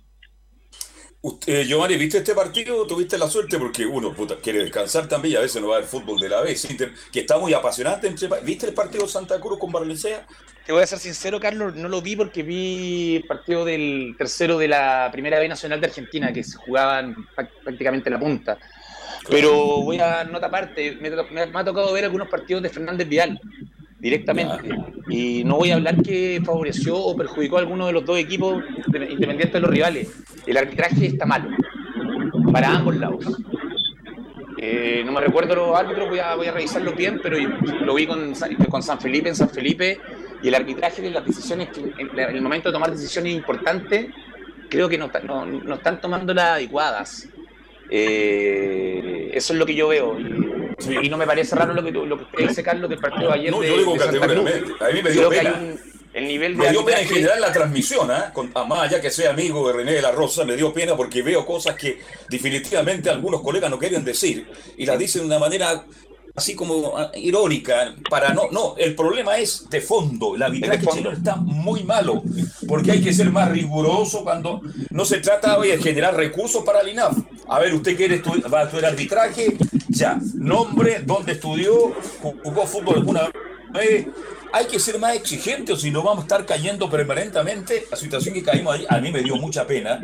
Usted, Giovanni, ¿viste este partido? ¿Tuviste la suerte? Porque uno quiere descansar también y a veces no va a ver fútbol de la vez, que está muy apasionante. ¿Viste el partido Santa Cruz con Barnechea? Te voy a ser sincero, Carlos, no lo vi porque vi el partido del tercero de la Primera B Nacional de Argentina, que se jugaban prácticamente la punta. Pero voy a nota aparte, me, me, ha tocado ver algunos partidos de Fernández Vial directamente. Y no voy a hablar que favoreció o perjudicó a alguno de los dos equipos, independientes de los rivales. El arbitraje está malo, para ambos lados. Eh, no me recuerdo los árbitros, voy a, voy a revisarlo bien, pero lo vi con, con San Felipe en San Felipe y el arbitraje de las decisiones, en, el momento de tomar decisiones importantes, creo que no, no, no están tomando las adecuadas. Eh, eso es lo que yo veo. Y, no me parece raro lo que, lo que usted dice, Carlos, del partido de ayer. No, yo digo categóricamente. A mí me dio pena. el nivel me dio pena en general la transmisión, ¿eh? Con, más allá que sea amigo de René de la Rosa, me dio pena porque veo cosas que definitivamente algunos colegas no quieren decir y las dicen de una manera así como ah, irónica, para no, no, el problema es de fondo, la arbitraje chileno está muy malo, porque hay que ser más riguroso cuando no se trata de generar recursos para el INAF, A ver, ¿usted quiere estudiar, va a estudiar arbitraje? Ya. Nombre, dónde estudió, jugó fútbol alguna vez. Hay que ser más exigentes o si no vamos a estar cayendo permanentemente. La situación que caímos ahí, a mí me dio mucha pena,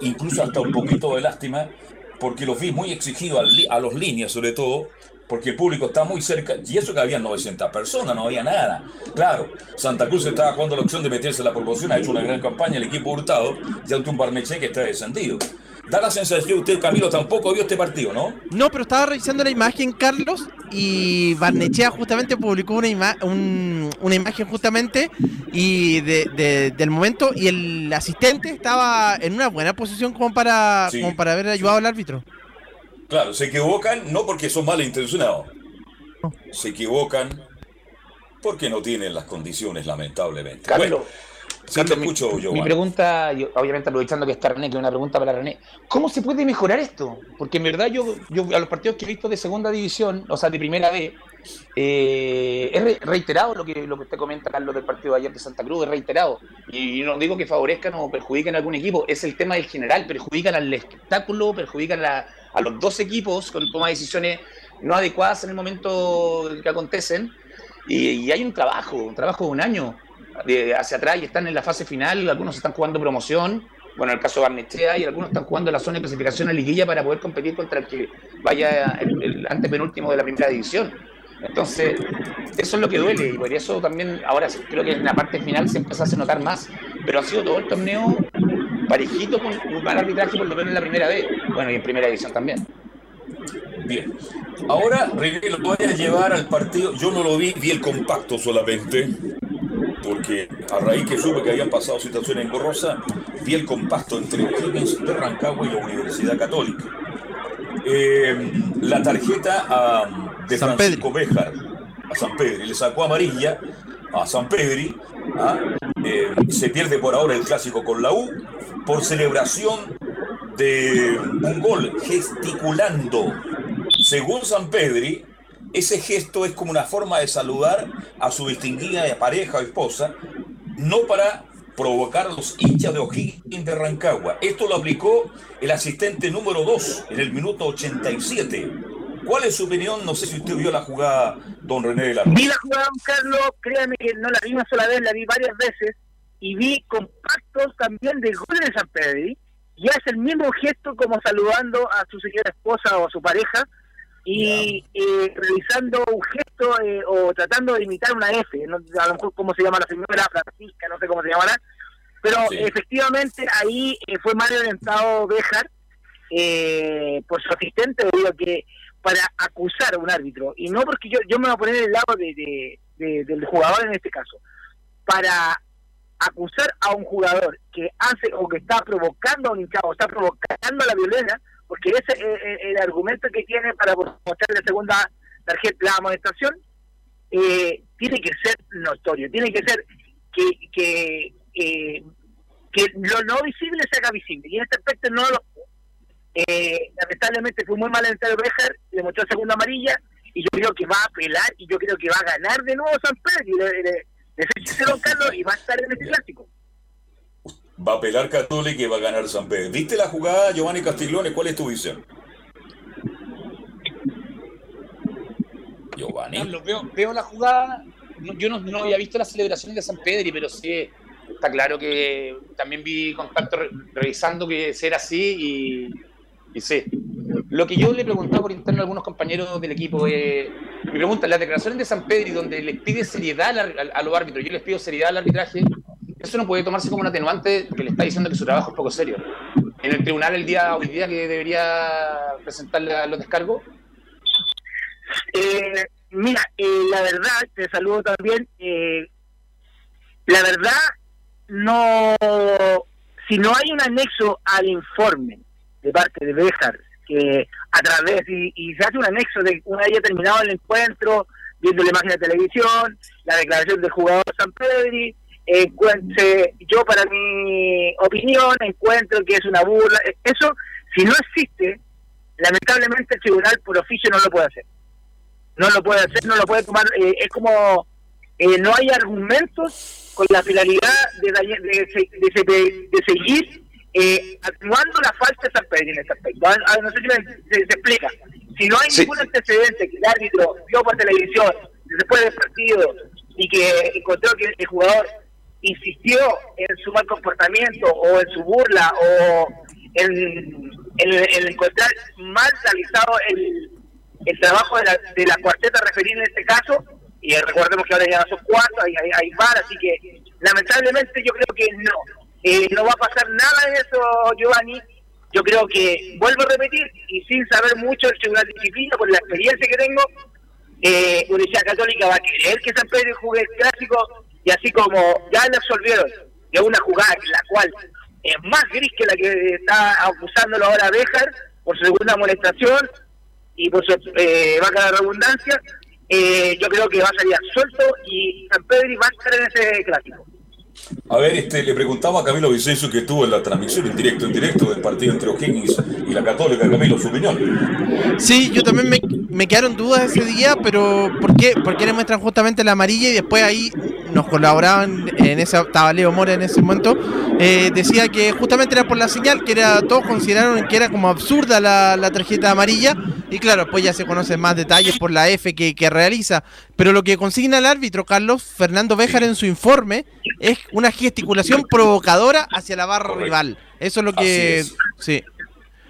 incluso hasta un poquito de lástima, porque los vi muy exigidos a, los líneas, sobre todo, porque el público está muy cerca, y eso que había 900 personas, no había nada. Claro, Santa Cruz estaba jugando la opción de meterse en la promoción, ha hecho una gran campaña, el equipo Hurtado, y ante un Barneche que está descendido. Da la sensación que usted, Camilo, tampoco vio este partido, ¿no? No, pero estaba revisando la imagen, Carlos, y Barnechea justamente publicó una, una imagen justamente y de, del momento, y el asistente estaba en una buena posición como para, como para haber ayudado al árbitro. Claro, se equivocan no porque son malintencionados, se equivocan porque no tienen las condiciones, lamentablemente. Carlos, mi, pregunta, obviamente aprovechando que está René, que es una pregunta para René, ¿cómo se puede mejorar esto? Porque en verdad yo, yo a los partidos que he visto de segunda división, o sea, de primera B, eh, es reiterado lo que, lo que usted comenta, Carlos, del partido de ayer de Santa Cruz, es reiterado. Y, no digo que favorezcan o perjudiquen a algún equipo, es el tema del general, perjudican al espectáculo, perjudican a, los dos equipos con toma de decisiones no adecuadas en el momento que acontecen. Y, y hay un trabajo, un trabajo de un año hacia atrás y están en la fase final, algunos están jugando promoción, bueno, en el caso de Barnechea, y algunos están jugando la zona de clasificación a liguilla para poder competir contra el que vaya el, antepenúltimo de la primera división. Entonces, eso es lo que duele, y por eso también, ahora creo que en la parte final se empieza a notar más, pero ha sido todo el torneo parejito con un mal arbitraje, por lo menos en la primera vez, bueno, y en primera división también. Bien. Ahora, René, lo voy a llevar al partido. Yo no lo vi, vi el compacto solamente porque a raíz que supe que habían pasado situaciones en Gorrosa, vi el compacto entre Higgins de Rancagua y la Universidad Católica. Eh, la tarjeta de Francisco Béjar a San Pedro, le sacó amarilla a San Pedri, ¿ah? eh, se pierde por ahora el clásico con la U, por celebración de un gol gesticulando. Según San Pedri, ese gesto es como una forma de saludar a su distinguida pareja o esposa, no para provocar los hinchas de O'Higgins de Rancagua. Esto lo aplicó el asistente número 2 en el minuto 87. ¿Cuál es su opinión? No sé si usted vio la jugada, don René de la Vi la jugada, don Carlos, créame que no la vi una sola vez, la vi varias veces, y vi compactos también de goles de San Pedro, y hace el mismo gesto como saludando a su señora esposa o a su pareja, y eh, realizando un gesto eh, o tratando de imitar una F, no, a lo mejor cómo se llama la señora Francisca, no sé cómo se llamará, pero efectivamente ahí eh, fue mal orientado Béjar eh, por su asistente, digo que para acusar a un árbitro, y no porque yo, yo me voy a poner el lado de, del jugador en este caso, para acusar a un jugador que hace o que está provocando a un hinchado, está provocando la violencia, porque ese es el argumento que tiene para mostrar la segunda tarjeta, la amonestación, eh, tiene que ser notorio, tiene que ser que, que, eh, que lo no visible se haga visible, y en este aspecto no lo eh, lamentablemente fue muy mal en el Bejar, le mostró segunda amarilla, y yo creo que va a apelar, y yo creo que va a ganar de nuevo San Pedro, y le, Carlos, y va a estar en este clásico va a pelar Católica y va a ganar San Pedro. ¿Viste la jugada, Giovanni Castiglione? ¿Cuál es tu visión? Giovanni. veo, la jugada. Yo no, había visto la celebración de San Pedro, pero sí está claro que también vi contacto revisando que era así y, y sí. Lo que yo le preguntaba por interno a algunos compañeros del equipo, eh, me preguntan, las declaraciones de San Pedro, donde les pide seriedad a, los árbitros, yo les pido seriedad al arbitraje, eso no puede tomarse como un atenuante que le está diciendo que su trabajo es poco serio. En el tribunal el día hoy día que debería presentarle los descargos. Eh, mira, eh, la verdad, te saludo también. Eh, la verdad, no, si no hay un anexo al informe de parte de Béjar, que a través, y, se hace un anexo de una vez terminado el encuentro, viendo la imagen de televisión, la declaración del jugador San Pedri, encuentre, yo para mi opinión encuentro que es una burla. Eso, si no existe, lamentablemente el tribunal por oficio no lo puede hacer. No lo puede hacer, no lo puede tomar. Eh, es como eh, no hay argumentos con la finalidad de, de, de, seguir eh, atenuando la falta de San Pedro en ese aspecto. Ah, no sé si se, explica. Si no hay ningún antecedente que el árbitro vio por televisión después del partido y que encontró que el jugador insistió en su mal comportamiento o en su burla o en, en, encontrar mal realizado el, el trabajo de la, de la cuarteta referida en este caso, y recordemos que ahora ya son cuatro, hay, hay, hay así que lamentablemente yo creo que no, eh, no va a pasar nada de eso, Giovanni. Yo creo que, vuelvo a repetir, y sin saber mucho del Tribunal Disciplina, por la experiencia que tengo, eh, Universidad Católica va a querer que San Pedro juegue el clásico, y así como ya le absolvieron de una jugada en la cual es más gris que la que está acusándolo ahora Béjar por segunda amonestación y por su eh, vaca de redundancia, eh, yo creo que va a salir suelto y San Pedro va a estar en ese clásico. A ver, este, le preguntaba a Camilo Vicencio que tuvo en la transmisión en directo, en directo del partido entre O'Higgins y la Católica, Camilo, su opinión. Sí, yo también me, me quedaron dudas ese día, pero ¿por qué? ¿Por qué le muestran justamente la amarilla y después ahí nos colaboraban en esa, estaba Leo Mora en ese momento, eh, decía que justamente era por la señal, que era, todos consideraron que era como absurda la, la tarjeta amarilla, y claro, pues ya se conocen más detalles por la F que, que realiza, pero lo que consigna el árbitro, Carlos Fernando Béjar en su informe, es una gesticulación provocadora hacia la barra rival. Eso es lo que... Sí.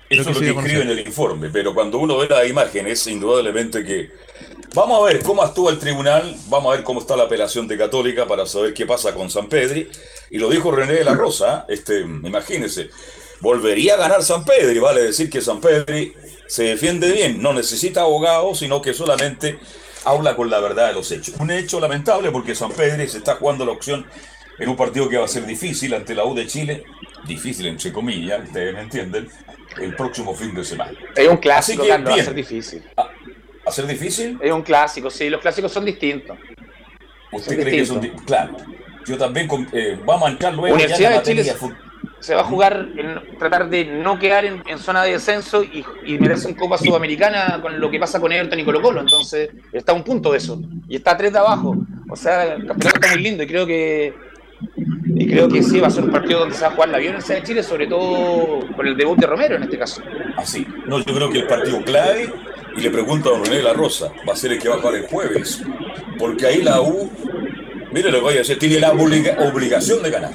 Eso es lo que escribe en el informe, pero cuando uno ve las imágenes, indudablemente que Vamos a ver cómo actúa el tribunal, vamos a ver cómo está la apelación de Católica para saber qué pasa con San Pedri. Y lo dijo René de la Rosa, este, imagínense, volvería a ganar San Pedri, vale decir que San Pedri se defiende bien, no necesita abogado, sino que solamente habla con la verdad de los hechos. Un hecho lamentable porque San Pedri se está jugando la opción en un partido que va a ser difícil ante la U de Chile, difícil entre comillas, ustedes me entienden, el próximo fin de semana. Es un clásico, que va a ser difícil. Ah, ¿Va a ser difícil? Es un clásico, sí, los clásicos son distintos. ¿Usted cree que son? Claro. Yo también eh, vamos a entrar luego Universidad de Chile se va a jugar en tratar de no quedar en, zona de descenso y, y, meterse en Copa Sudamericana con lo que pasa con Everton y Colo Colo. Entonces, está a un punto de eso. Y está a tres de abajo. O sea, el campeonato está muy lindo y creo que y creo que sí va a ser un partido donde se va a jugar la violencia de Chile, sobre todo con el debut de Romero en este caso. Así. No, yo creo que el partido clave y le pregunto a don René La Rosa, va a ser el que va a jugar el jueves, porque ahí la U, mire lo que voy a decir, tiene la obligación de ganar.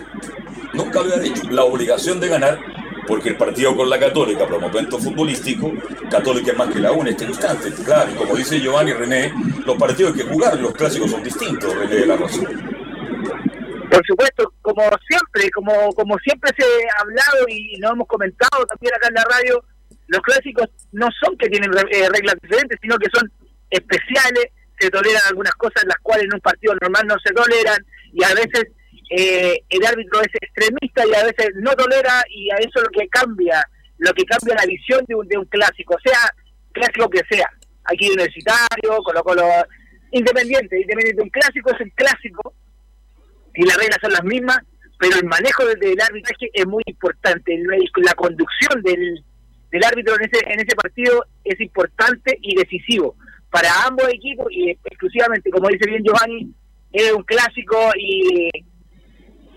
Nunca había dicho, la obligación de ganar, porque el partido con la Católica, por futbolístico, Católica es más que la U en este instante. Claro, y como dice Giovanni René, los partidos que jugar, los clásicos son distintos, René de la Rosa. Por supuesto, como siempre, como, como siempre se ha hablado y lo hemos comentado también acá en la radio, los clásicos no son que tienen eh, reglas diferentes, sino que son especiales, se toleran algunas cosas las cuales en un partido normal no se toleran y a veces eh, el árbitro es extremista y a veces no tolera y a eso es lo que cambia, lo que cambia la visión de un, de un clásico, sea clásico que sea, aquí universitario, Colo Colo, independiente, independiente, un clásico es un clásico y las reglas son las mismas, pero el manejo del, del arbitraje es muy importante, la conducción del, del árbitro en ese, en ese partido es importante y decisivo. Para ambos equipos y exclusivamente, como dice bien Giovanni, es un clásico y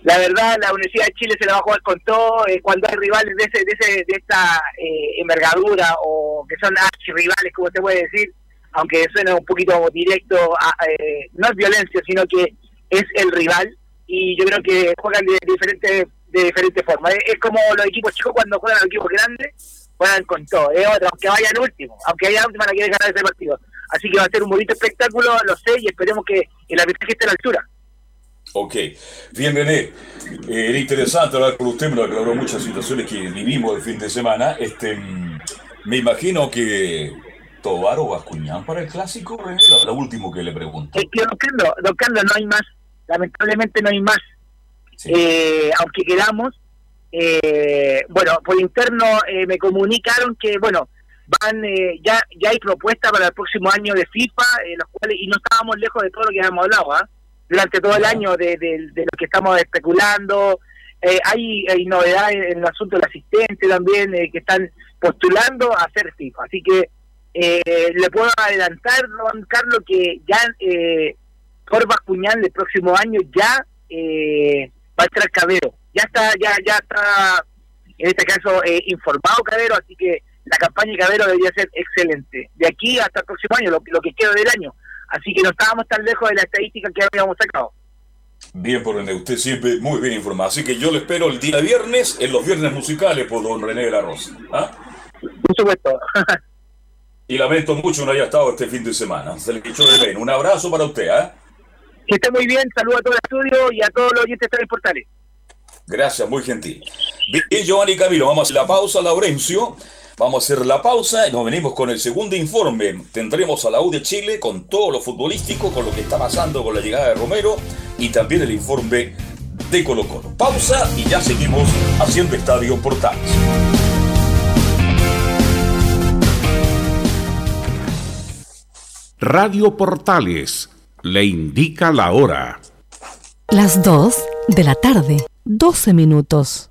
la verdad la Universidad de Chile se la va a jugar con todo eh, cuando hay rivales de, ese, de, ese, de esta eh, envergadura o que son rivales como se puede decir, aunque suena un poquito directo, eh, no es violencia, sino que es el rival y yo creo que juegan de, diferente de diferente forma. Es, como los equipos chicos cuando juegan a los equipos grandes juegan con todo. Es otro, aunque vaya el último, aunque haya la última, la quiere ganar ese partido. Así que va a ser un bonito espectáculo, lo sé, y esperemos que el arbitraje esté a la altura. Ok, bien René, eh, era interesante hablar con usted, me lo aclaró muchas situaciones que vivimos el fin de semana. Este, mm, me imagino que Tobar o Bascuñán para el clásico, René, lo, último que le pregunto. Es que, don Carlos, don Carlos, no hay más, lamentablemente no hay más. Eh, aunque queramos, eh, bueno, por interno eh, me comunicaron que, bueno, van eh, ya ya hay propuestas para el próximo año de FIFA, eh, los cuales y no estábamos lejos de todo lo que habíamos hablado, ¿ah? Durante todo el año de, lo que estamos especulando. hay, hay novedades en el asunto del asistente también que están postulando a hacer FIFA. Así que le puedo adelantar, don Carlos, que ya eh, Corva Cuñal el próximo año ya va a estar cabero ya está, ya, ya está en este caso eh, informado Cabero, así que la campaña de Cabero debería ser excelente. De aquí hasta el próximo año, lo, lo que queda del año. Así que no estábamos tan lejos de la estadística que habíamos sacado. Bien por René, usted siempre muy bien informado. Así que yo le espero el día viernes, en los viernes musicales por don René de la Rosa. ¿Ah? Por supuesto. y lamento mucho no haya estado este fin de semana. Se le echó de bien. Un abrazo para usted. ¿ah? Que esté muy bien. Saludos a todo el estudio y a todos los oyentes de portales. Gracias, muy gentil. Bien, Giovanni Camilo, vamos a hacer la pausa, Laurencio. Vamos a hacer la pausa y nos venimos con el segundo informe. Tendremos a la U de Chile con todo lo futbolístico, con lo que está pasando con la llegada de Romero y también el informe de Colo Colo. Pausa y ya seguimos haciendo Estadio Portales. Radio Portales le indica la hora. Las 2 de la tarde, 12 minutos.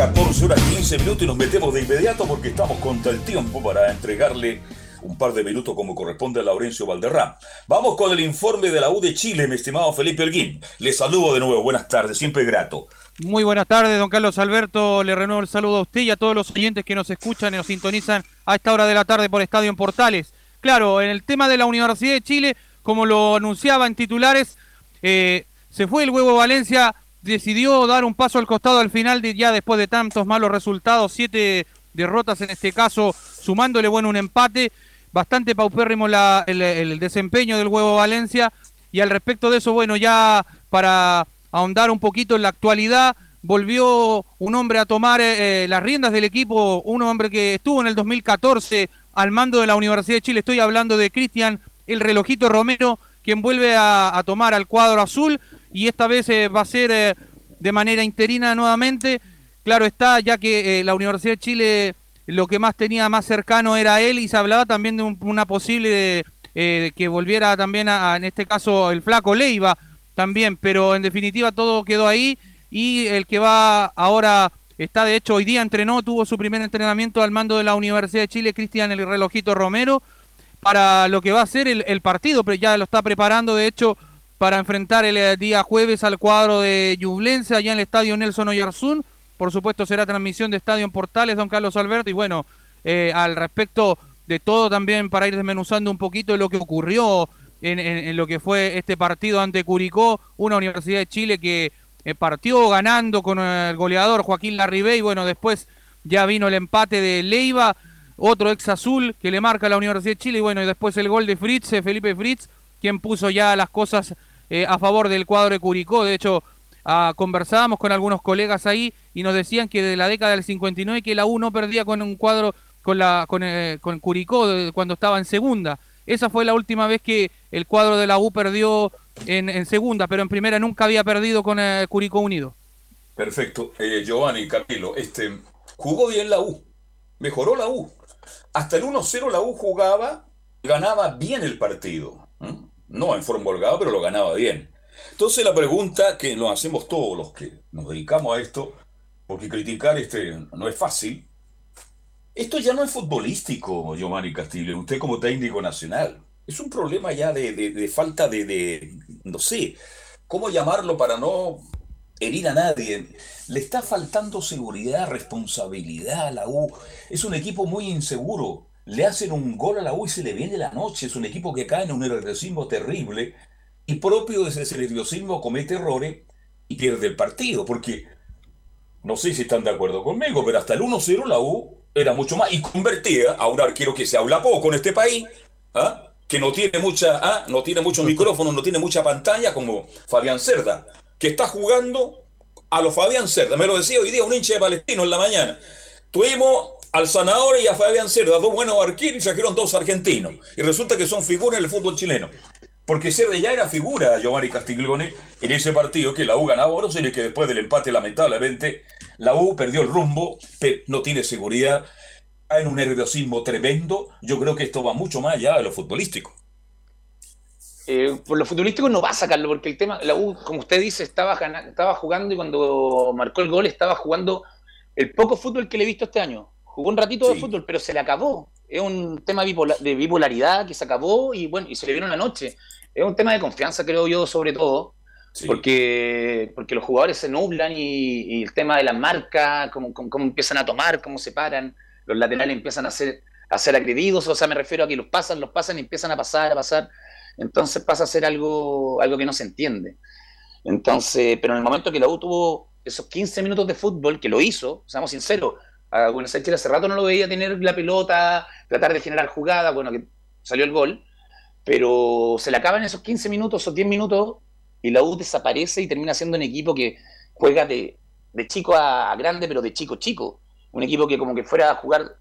14 horas 15 minutos y nos metemos de inmediato porque estamos contra el tiempo para entregarle un par de minutos como corresponde a Laurencio Valderrama. Vamos con el informe de la U de Chile, mi estimado Felipe Elguín. Le saludo de nuevo, buenas tardes, siempre grato. Muy buenas tardes, don Carlos Alberto. Le renuevo el saludo a usted y a todos los oyentes que nos escuchan y nos sintonizan a esta hora de la tarde por Estadio en Portales. Claro, en el tema de la Universidad de Chile, como lo anunciaba en titulares, eh, se fue el huevo Valencia decidió dar un paso al costado al final, de, ya después de tantos malos resultados, siete derrotas en este caso, sumándole bueno un empate, bastante paupérrimo la, el, desempeño del huevo Valencia. Y al respecto de eso, bueno, ya para ahondar un poquito en la actualidad, volvió un hombre a tomar eh, eh, las riendas del equipo, un hombre que estuvo en el 2014 al mando de la Universidad de Chile. Estoy hablando de Cristian el relojito Romero, quien vuelve a tomar al cuadro azul y esta vez eh, va a ser eh, de manera interina nuevamente. Claro está, ya que eh, la Universidad de Chile lo que más tenía más cercano era él y se hablaba también de una posible que volviera también a, en este caso el flaco Leiva también, pero en definitiva todo quedó ahí y el que va ahora está de hecho hoy día entrenó, tuvo su primer entrenamiento al mando de la Universidad de Chile, Cristian el relojito Romero, para lo que va a ser el, partido, ya lo está preparando de hecho para enfrentar el eh, día jueves al cuadro de Yublense allá en el estadio Nelson Oyarzún. por supuesto será transmisión de Estadio en Portales, don Carlos Alberto, y bueno, eh, al respecto de todo también para ir desmenuzando un poquito lo que ocurrió en, lo que fue este partido ante Curicó, una Universidad de Chile que eh, partió ganando con el goleador Joaquín Larribey, y bueno, después ya vino el empate de Leiva, otro ex azul que le marca a la Universidad de Chile, y bueno, y después el gol de Fritz, Felipe Fritz, quien puso ya las cosas eh, a favor del cuadro de Curicó, de hecho, ah, conversábamos con algunos colegas ahí y nos decían que de la década del 59 que la U no perdía con un cuadro con, la, con, eh, con Curicó cuando estaba en segunda. Esa fue la última vez que el cuadro de la U perdió en, segunda, pero en primera nunca había perdido con eh, Curicó Unido. Perfecto. Eh, Giovanni, Camilo, este, jugó bien la U, mejoró la U. Hasta el 1-0 la U jugaba, ganaba bien el partido. No en forma holgada, pero lo ganaba bien. Entonces la pregunta que nos hacemos todos los que nos dedicamos a esto, porque criticar este no es fácil, esto ya no es futbolístico, Giovanni Castillo, usted como técnico nacional. Es un problema ya de, falta de, no sé, ¿cómo llamarlo para no herir a nadie? Le está faltando seguridad, responsabilidad a la U. Es un equipo muy inseguro. Le hacen un gol a la U y se le viene la noche. Es un equipo que cae en un nerviosismo terrible y propio de ese nerviosismo comete errores y pierde el partido. Porque, no sé si están de acuerdo conmigo, pero hasta el 1-0 la U era mucho más y convertía a un arquero que se habla poco en este país, ¿ah? que no tiene mucha, ¿ah? no tiene muchos micrófonos, no tiene mucha pantalla como Fabián Cerda, que está jugando a los Fabián Cerda. Me lo decía hoy día un hincha de Palestino en la mañana. Tuvimos al Sanador y a Fabián Cerda, dos buenos arqueros y trajeron dos argentinos. Y resulta que son figuras en el fútbol chileno. Porque Cerda ya era figura, Giovanni Castiglione, en ese partido que la U ganaba oro, y que después del empate, lamentablemente, la U perdió el rumbo, no tiene seguridad, en un nerviosismo tremendo. Yo creo que esto va mucho más allá de lo futbolístico. Eh, por lo futbolístico no va a sacarlo, porque el tema, la U, como usted dice, estaba, estaba jugando y cuando marcó el gol estaba jugando el poco fútbol que le he visto este año. Jugó un ratito de fútbol, pero se le acabó. Es un tema de bipolaridad que se acabó y bueno, y se le vino la noche. Es un tema de confianza, creo yo, sobre todo. Porque, porque los jugadores se nublan y, el tema de la marca, cómo, cómo, empiezan a tomar, cómo se paran, los laterales empiezan a ser, a ser agredidos, o sea, me refiero a que los pasan, los pasan y empiezan a pasar, a pasar. Entonces pasa a ser algo, algo que no se entiende. Entonces, pero en el momento que la U tuvo esos 15 minutos de fútbol, que lo hizo, seamos sinceros, a Buenos Aires hace rato no lo veía tener la pelota, tratar de generar jugada, bueno, que salió el gol, pero se le acaban esos 15 minutos o 10 minutos y la U desaparece y termina siendo un equipo que juega de, chico a, grande, pero de chico chico. Un equipo que como que fuera a jugar,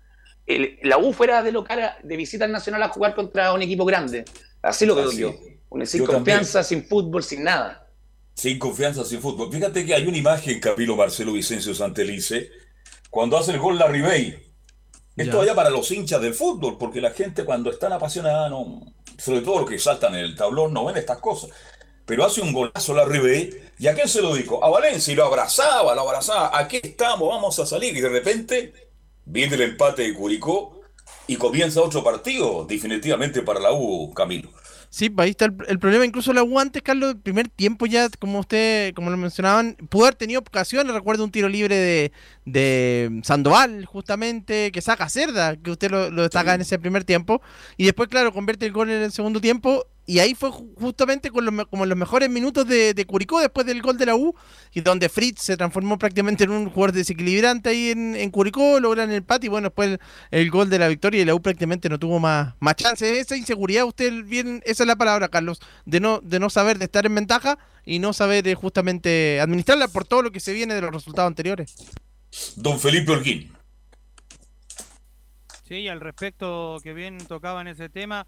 la U fuera de local, de visita al Nacional a jugar contra un equipo grande. Así lo veo yo. sin confianza, sin fútbol, sin nada. Sin confianza, sin fútbol. Fíjate que hay una imagen, Capilo Marcelo Vicencio Santelice, cuando hace el gol la Ribey. Esto ya para los hinchas del fútbol, porque la gente cuando están apasionada, no, sobre todo los que saltan en el tablón, no ven estas cosas pero hace un golazo la Ribey. ¿Y a quién se lo dijo? A Valencia y lo abrazaba, lo abrazaba. Aquí estamos, vamos a salir. Y de repente viene el empate de Curicó y comienza otro partido, definitivamente para la U, Camilo. Sí, ahí está el, problema. Incluso la U antes, Carlos, el primer tiempo ya, como usted, como lo mencionaban, pudo haber tenido ocasiones. Recuerdo un tiro libre de, de Sandoval, justamente, que saca Cerda, que usted lo, destaca en ese primer tiempo. Y después, claro, convierte el gol en el segundo tiempo y ahí fue justamente con los, como los mejores minutos de, Curicó después del gol de la U, y donde Fritz se transformó prácticamente en un jugador desequilibrante ahí en, Curicó, logran el pati y bueno, después el, gol de la victoria y la U prácticamente no tuvo más, más chance. Esa inseguridad, usted bien, esa es la palabra, Carlos, de no, de no saber de estar en ventaja y no saber eh, justamente administrarla por todo lo que se viene de los resultados anteriores. Don Felipe Holguín. Sí, al respecto que bien tocaba en ese tema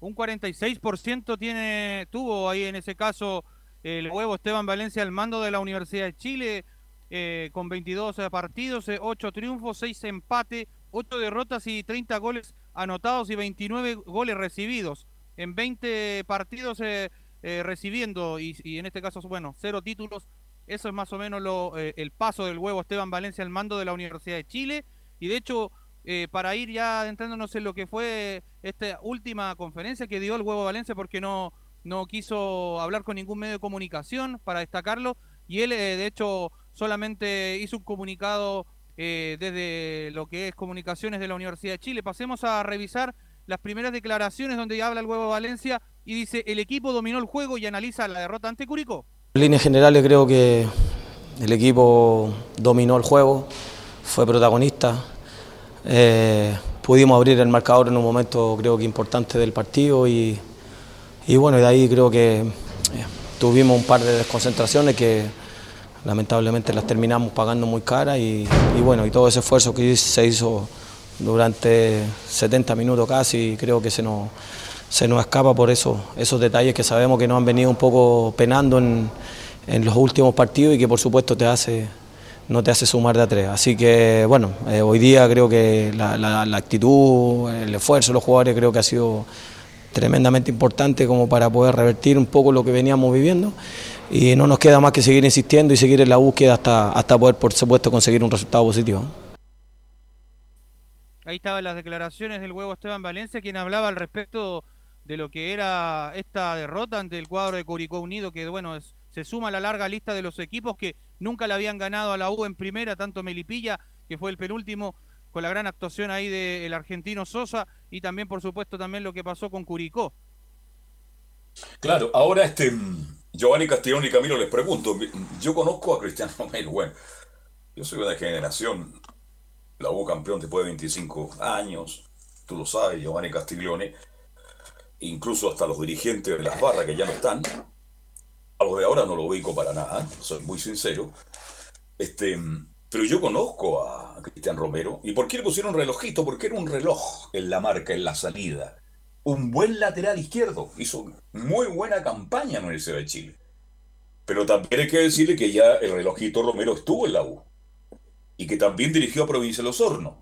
un 46% tiene, tuvo ahí en ese caso el huevo Esteban Valencia al mando de la Universidad de Chile, eh, con 22 partidos, 8 eh, triunfos, 6 empates, 8 derrotas y 30 goles anotados y 29 goles recibidos. En 20 partidos eh, recibiendo, y, en este caso, bueno, cero títulos. Eso es más o menos el paso del huevo Esteban Valencia al mando de la Universidad de Chile. Y de hecho, eh, para ir ya adentrándonos en lo que fue esta última conferencia que dio el Huevo Valencia porque no, no quiso hablar con ningún medio de comunicación para destacarlo y él eh, de hecho solamente hizo un comunicado eh, desde lo que es comunicaciones de la Universidad de Chile. Pasemos a revisar las primeras declaraciones donde habla el huevo Valencia y dice el equipo dominó el juego y analiza la derrota ante Curicó. En líneas generales creo que el equipo dominó el juego, fue protagonista. Eh, pudimos abrir el marcador en un momento creo que importante del partido y, y bueno, de ahí creo que eh, tuvimos un par de desconcentraciones que lamentablemente las terminamos pagando muy caras y, y, bueno, y todo ese esfuerzo que se hizo durante 70 minutos casi, creo que se nos, se nos escapa por eso, esos detalles que sabemos que nos han venido un poco penando en, en los últimos partidos y que por supuesto te hace no te hace sumar de a tres. Así que bueno, eh, hoy día creo que la, la, la, actitud, el esfuerzo de los jugadores creo que ha sido tremendamente importante como para poder revertir un poco lo que veníamos viviendo y no nos queda más que seguir insistiendo y seguir en la búsqueda hasta, hasta poder por supuesto conseguir un resultado positivo. Ahí estaban las declaraciones del huevo Esteban Valencia, quien hablaba al respecto de lo que era esta derrota ante el cuadro de Curicó Unido, que bueno, es, se suma la larga lista de los equipos que nunca le habían ganado a la U en primera, tanto Melipilla, que fue el penúltimo, con la gran actuación ahí del argentino Sosa, y también, por supuesto, también lo que pasó con Curicó. Claro, ahora este Giovanni Castellón y Camilo les pregunto, yo conozco a Cristiano Romero, bueno, yo soy de generación, la U campeón después de 25 años, tú lo sabes, Giovanni Castiglione, incluso hasta los dirigentes de las barras que ya no están, a los de ahora no lo ubico para nada, soy muy sincero. Este, pero yo conozco a Cristian Romero. ¿Y por qué le pusieron relojito? Porque era un reloj en la marca, en la salida. Un buen lateral izquierdo. Hizo muy buena campaña en la Universidad de Chile. Pero también hay que decirle que ya el relojito Romero estuvo en la U. Y que también dirigió a Provincia de Los Hornos.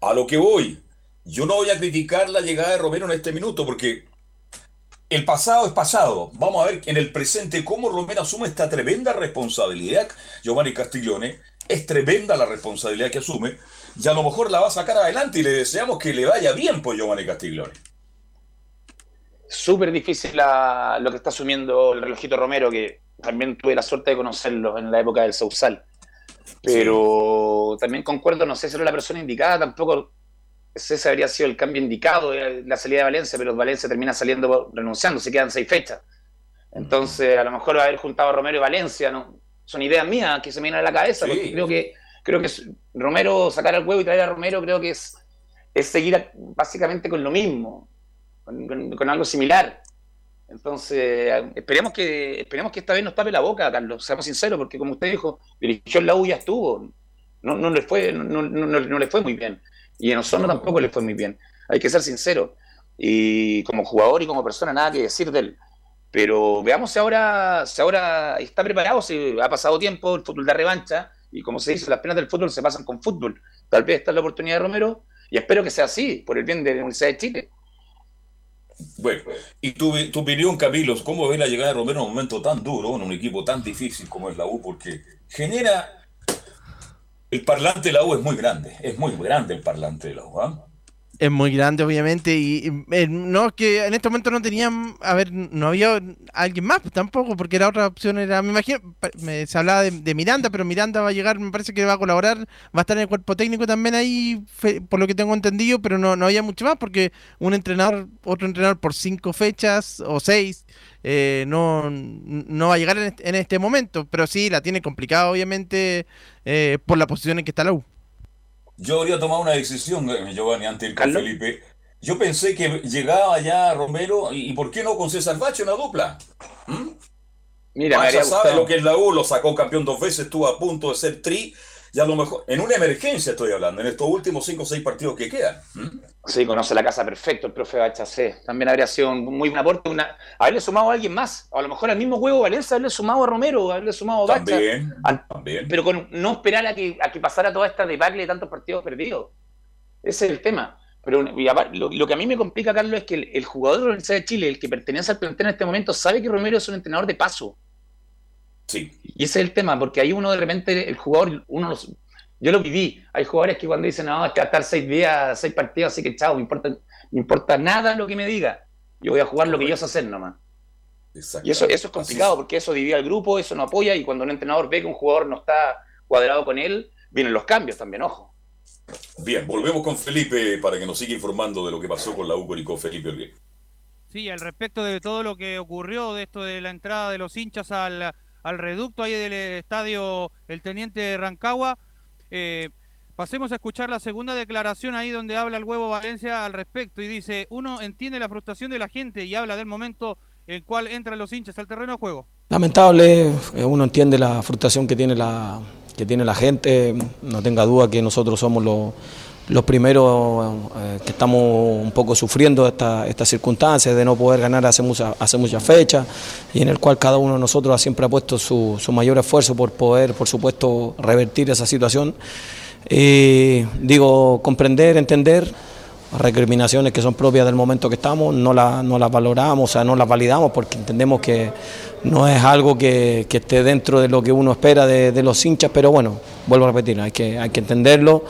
A lo que voy. Yo no voy a criticar la llegada de Romero en este minuto porque el pasado es pasado. Vamos a ver en el presente cómo Romero asume esta tremenda responsabilidad. Giovanni Castiglione, es tremenda la responsabilidad que asume. Y a lo mejor la va a sacar adelante y le deseamos que le vaya bien por Giovanni Castiglione. Súper difícil la, lo que está asumiendo el relojito Romero, que también tuve la suerte de conocerlo en la época del Sausal. Pero sí. también concuerdo, no sé si era la persona indicada, tampoco ese habría sido el cambio indicado de la salida de Valencia, pero Valencia termina saliendo renunciando, se quedan seis fechas. Entonces, a lo mejor haber juntado a Romero y Valencia, ¿no? son ideas mías que se me vienen a la cabeza, sí. porque creo que, creo que Romero, sacar al huevo y traer a Romero, creo que es, es seguir básicamente con lo mismo, con, con, con, algo similar. Entonces, esperemos que, esperemos que esta vez nos tape la boca, Carlos, seamos sinceros, porque como usted dijo, dirigió la U y ya estuvo. No, no, le fue, no, no, no, no le fue muy bien. Y en Osorno tampoco le fue muy bien. Hay que ser sincero. Y como jugador y como persona, nada que decir de él. Pero veamos si ahora, si ahora está preparado, si ha pasado tiempo, el fútbol de revancha, y como se dice, las penas del fútbol se pasan con fútbol. Tal vez esta es la oportunidad de Romero, y espero que sea así, por el bien de la Universidad de Chile. Bueno, y tu, tu opinión, Camilo, ¿cómo ves la llegada de Romero en un momento tan duro, en un equipo tan difícil como es la U? Porque genera el parlante de la U es muy grande, es muy grande el parlante de la U. ¿eh? Es muy grande, obviamente, y, y eh, no, que en este momento no tenían, a ver, no había alguien más tampoco, porque la otra opción era, me imagino, me, se hablaba de, de, Miranda, pero Miranda va a llegar, me parece que va a colaborar, va a estar en el cuerpo técnico también ahí, fe, por lo que tengo entendido, pero no, no había mucho más, porque un entrenador, otro entrenador por cinco fechas o seis, eh, no, no va a llegar en este, en este, momento, pero sí la tiene complicada, obviamente, eh, por la posición en que está la U. Yo habría tomado una decisión, eh, Giovanni, ante el con Felipe. Yo pensé que llegaba ya Romero, y, ¿por qué no con César Bacho en la dupla? ¿Mm? Mira, Bacha sabe lo que es la U, lo sacó campeón dos veces, estuvo a punto de ser tri, y a lo mejor, en una emergencia estoy hablando, en estos últimos cinco o seis partidos que quedan. ¿Mm? Sí, conoce la casa perfecto el profe Bacha, sí. También habría sido un muy buen aporte, una... haberle sumado a alguien más, a lo mejor al mismo juego Valencia, haberle sumado a Romero, haberle sumado a Bacha. También, al... también. Pero con no esperar a que, a que pasara toda esta debacle de tantos partidos perdidos. Ese es el tema. Pero lo, lo, que a mí me complica, Carlos, es que el, el, jugador de la Universidad de Chile, el que pertenece al plantel en este momento, sabe que Romero es un entrenador de paso. Sí. Y ese es el tema, porque ahí uno de repente, el jugador, uno los, yo lo viví. Hay jugadores que cuando dicen, no, es que va a estar seis días, seis partidos, así que chao, me importa, me importa nada lo que me diga. Yo voy a jugar lo que yo sé hacer nomás. Y eso, eso es complicado, porque eso divide al grupo, eso no apoya, y cuando un entrenador ve que un jugador no está cuadrado con él, vienen los cambios también, ojo. Bien, volvemos con Felipe para que nos siga informando de lo que pasó con la U con Felipe. Sí, al respecto de todo lo que ocurrió, de esto de la entrada de los hinchas al, al reducto ahí del estadio El Teniente Rancagua, eh, pasemos a escuchar la segunda declaración ahí donde habla el huevo Valencia al respecto y dice, uno entiende la frustración de la gente y habla del momento en cual entran los hinchas al terreno de juego. Lamentable, eh, uno entiende la frustración que tiene la, que tiene la gente, no tenga duda que nosotros somos los, los primeros eh, que estamos un poco sufriendo esta, estas circunstancias de no poder ganar hace, mucha, hace muchas fechas y en el cual cada uno de nosotros siempre ha puesto su, su mayor esfuerzo por poder, por supuesto, revertir esa situación. Y digo, comprender, entender, recriminaciones que son propias del momento que estamos, no, la, no las valoramos, o sea, no las validamos porque entendemos que no es algo que, que esté dentro de lo que uno espera de, de, los hinchas, pero bueno, vuelvo a repetir, hay que, hay que entenderlo.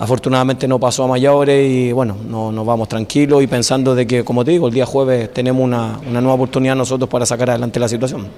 Afortunadamente no pasó a mayores y bueno, no, nos vamos tranquilos y pensando de que, como te digo, el día jueves tenemos una, una nueva oportunidad nosotros para sacar adelante la situación.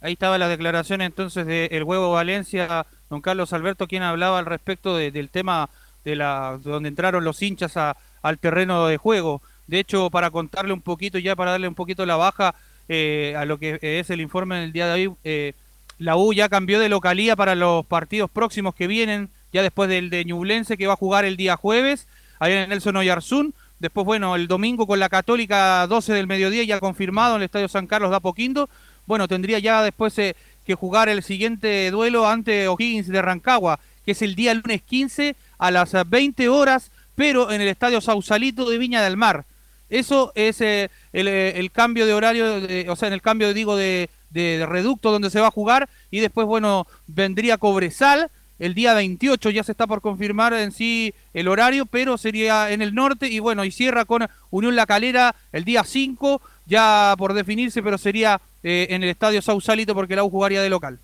Ahí estaba la declaración entonces del Huevo Valencia, don Carlos Alberto, quien hablaba al respecto de, del tema de la donde entraron los hinchas al terreno de juego. De hecho, para contarle un poquito, ya para darle un poquito la baja eh, a lo que es el informe del día de hoy, eh, la U ya cambió de localía para los partidos próximos que vienen, ya después del de Ñublense que va a jugar el día jueves, ahí en Nelson Oyarzún. Después, bueno, el domingo con la Católica 12 del mediodía ya confirmado en el Estadio San Carlos de Apoquindo. Bueno, tendría ya después eh, que jugar el siguiente duelo ante O'Higgins de Rancagua, que es el día lunes 15 a las 20 horas, pero en el Estadio Sausalito de Viña del Mar. Eso es eh, el, el, cambio de horario, o sea, en el cambio, digo, de, de, reducto donde se va a jugar. Y después, bueno, vendría Cobresal. El día 28 ya se está por confirmar en sí el horario, pero sería en el norte. Y bueno, y cierra con Unión La Calera el día 5, ya por definirse, pero sería eh, en el estadio Sausalito porque la U jugaría de local.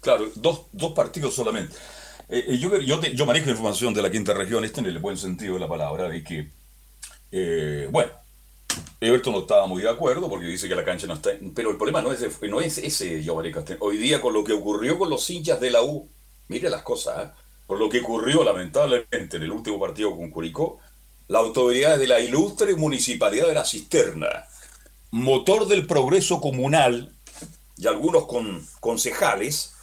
Claro, dos, dos partidos solamente. Eh, yo, yo, te, yo, manejo información de la quinta región, este en el buen sentido de la palabra, de que, eh, bueno, Everton no estaba muy de acuerdo porque dice que la cancha no está. Pero el problema no es, no es ese. Hoy día, con lo que ocurrió con los hinchas de la U, mire las cosas, ¿eh? por lo que ocurrió lamentablemente en el último partido con Curicó, la autoridad de la ilustre municipalidad de la Cisterna, motor del progreso comunal y algunos con, concejales,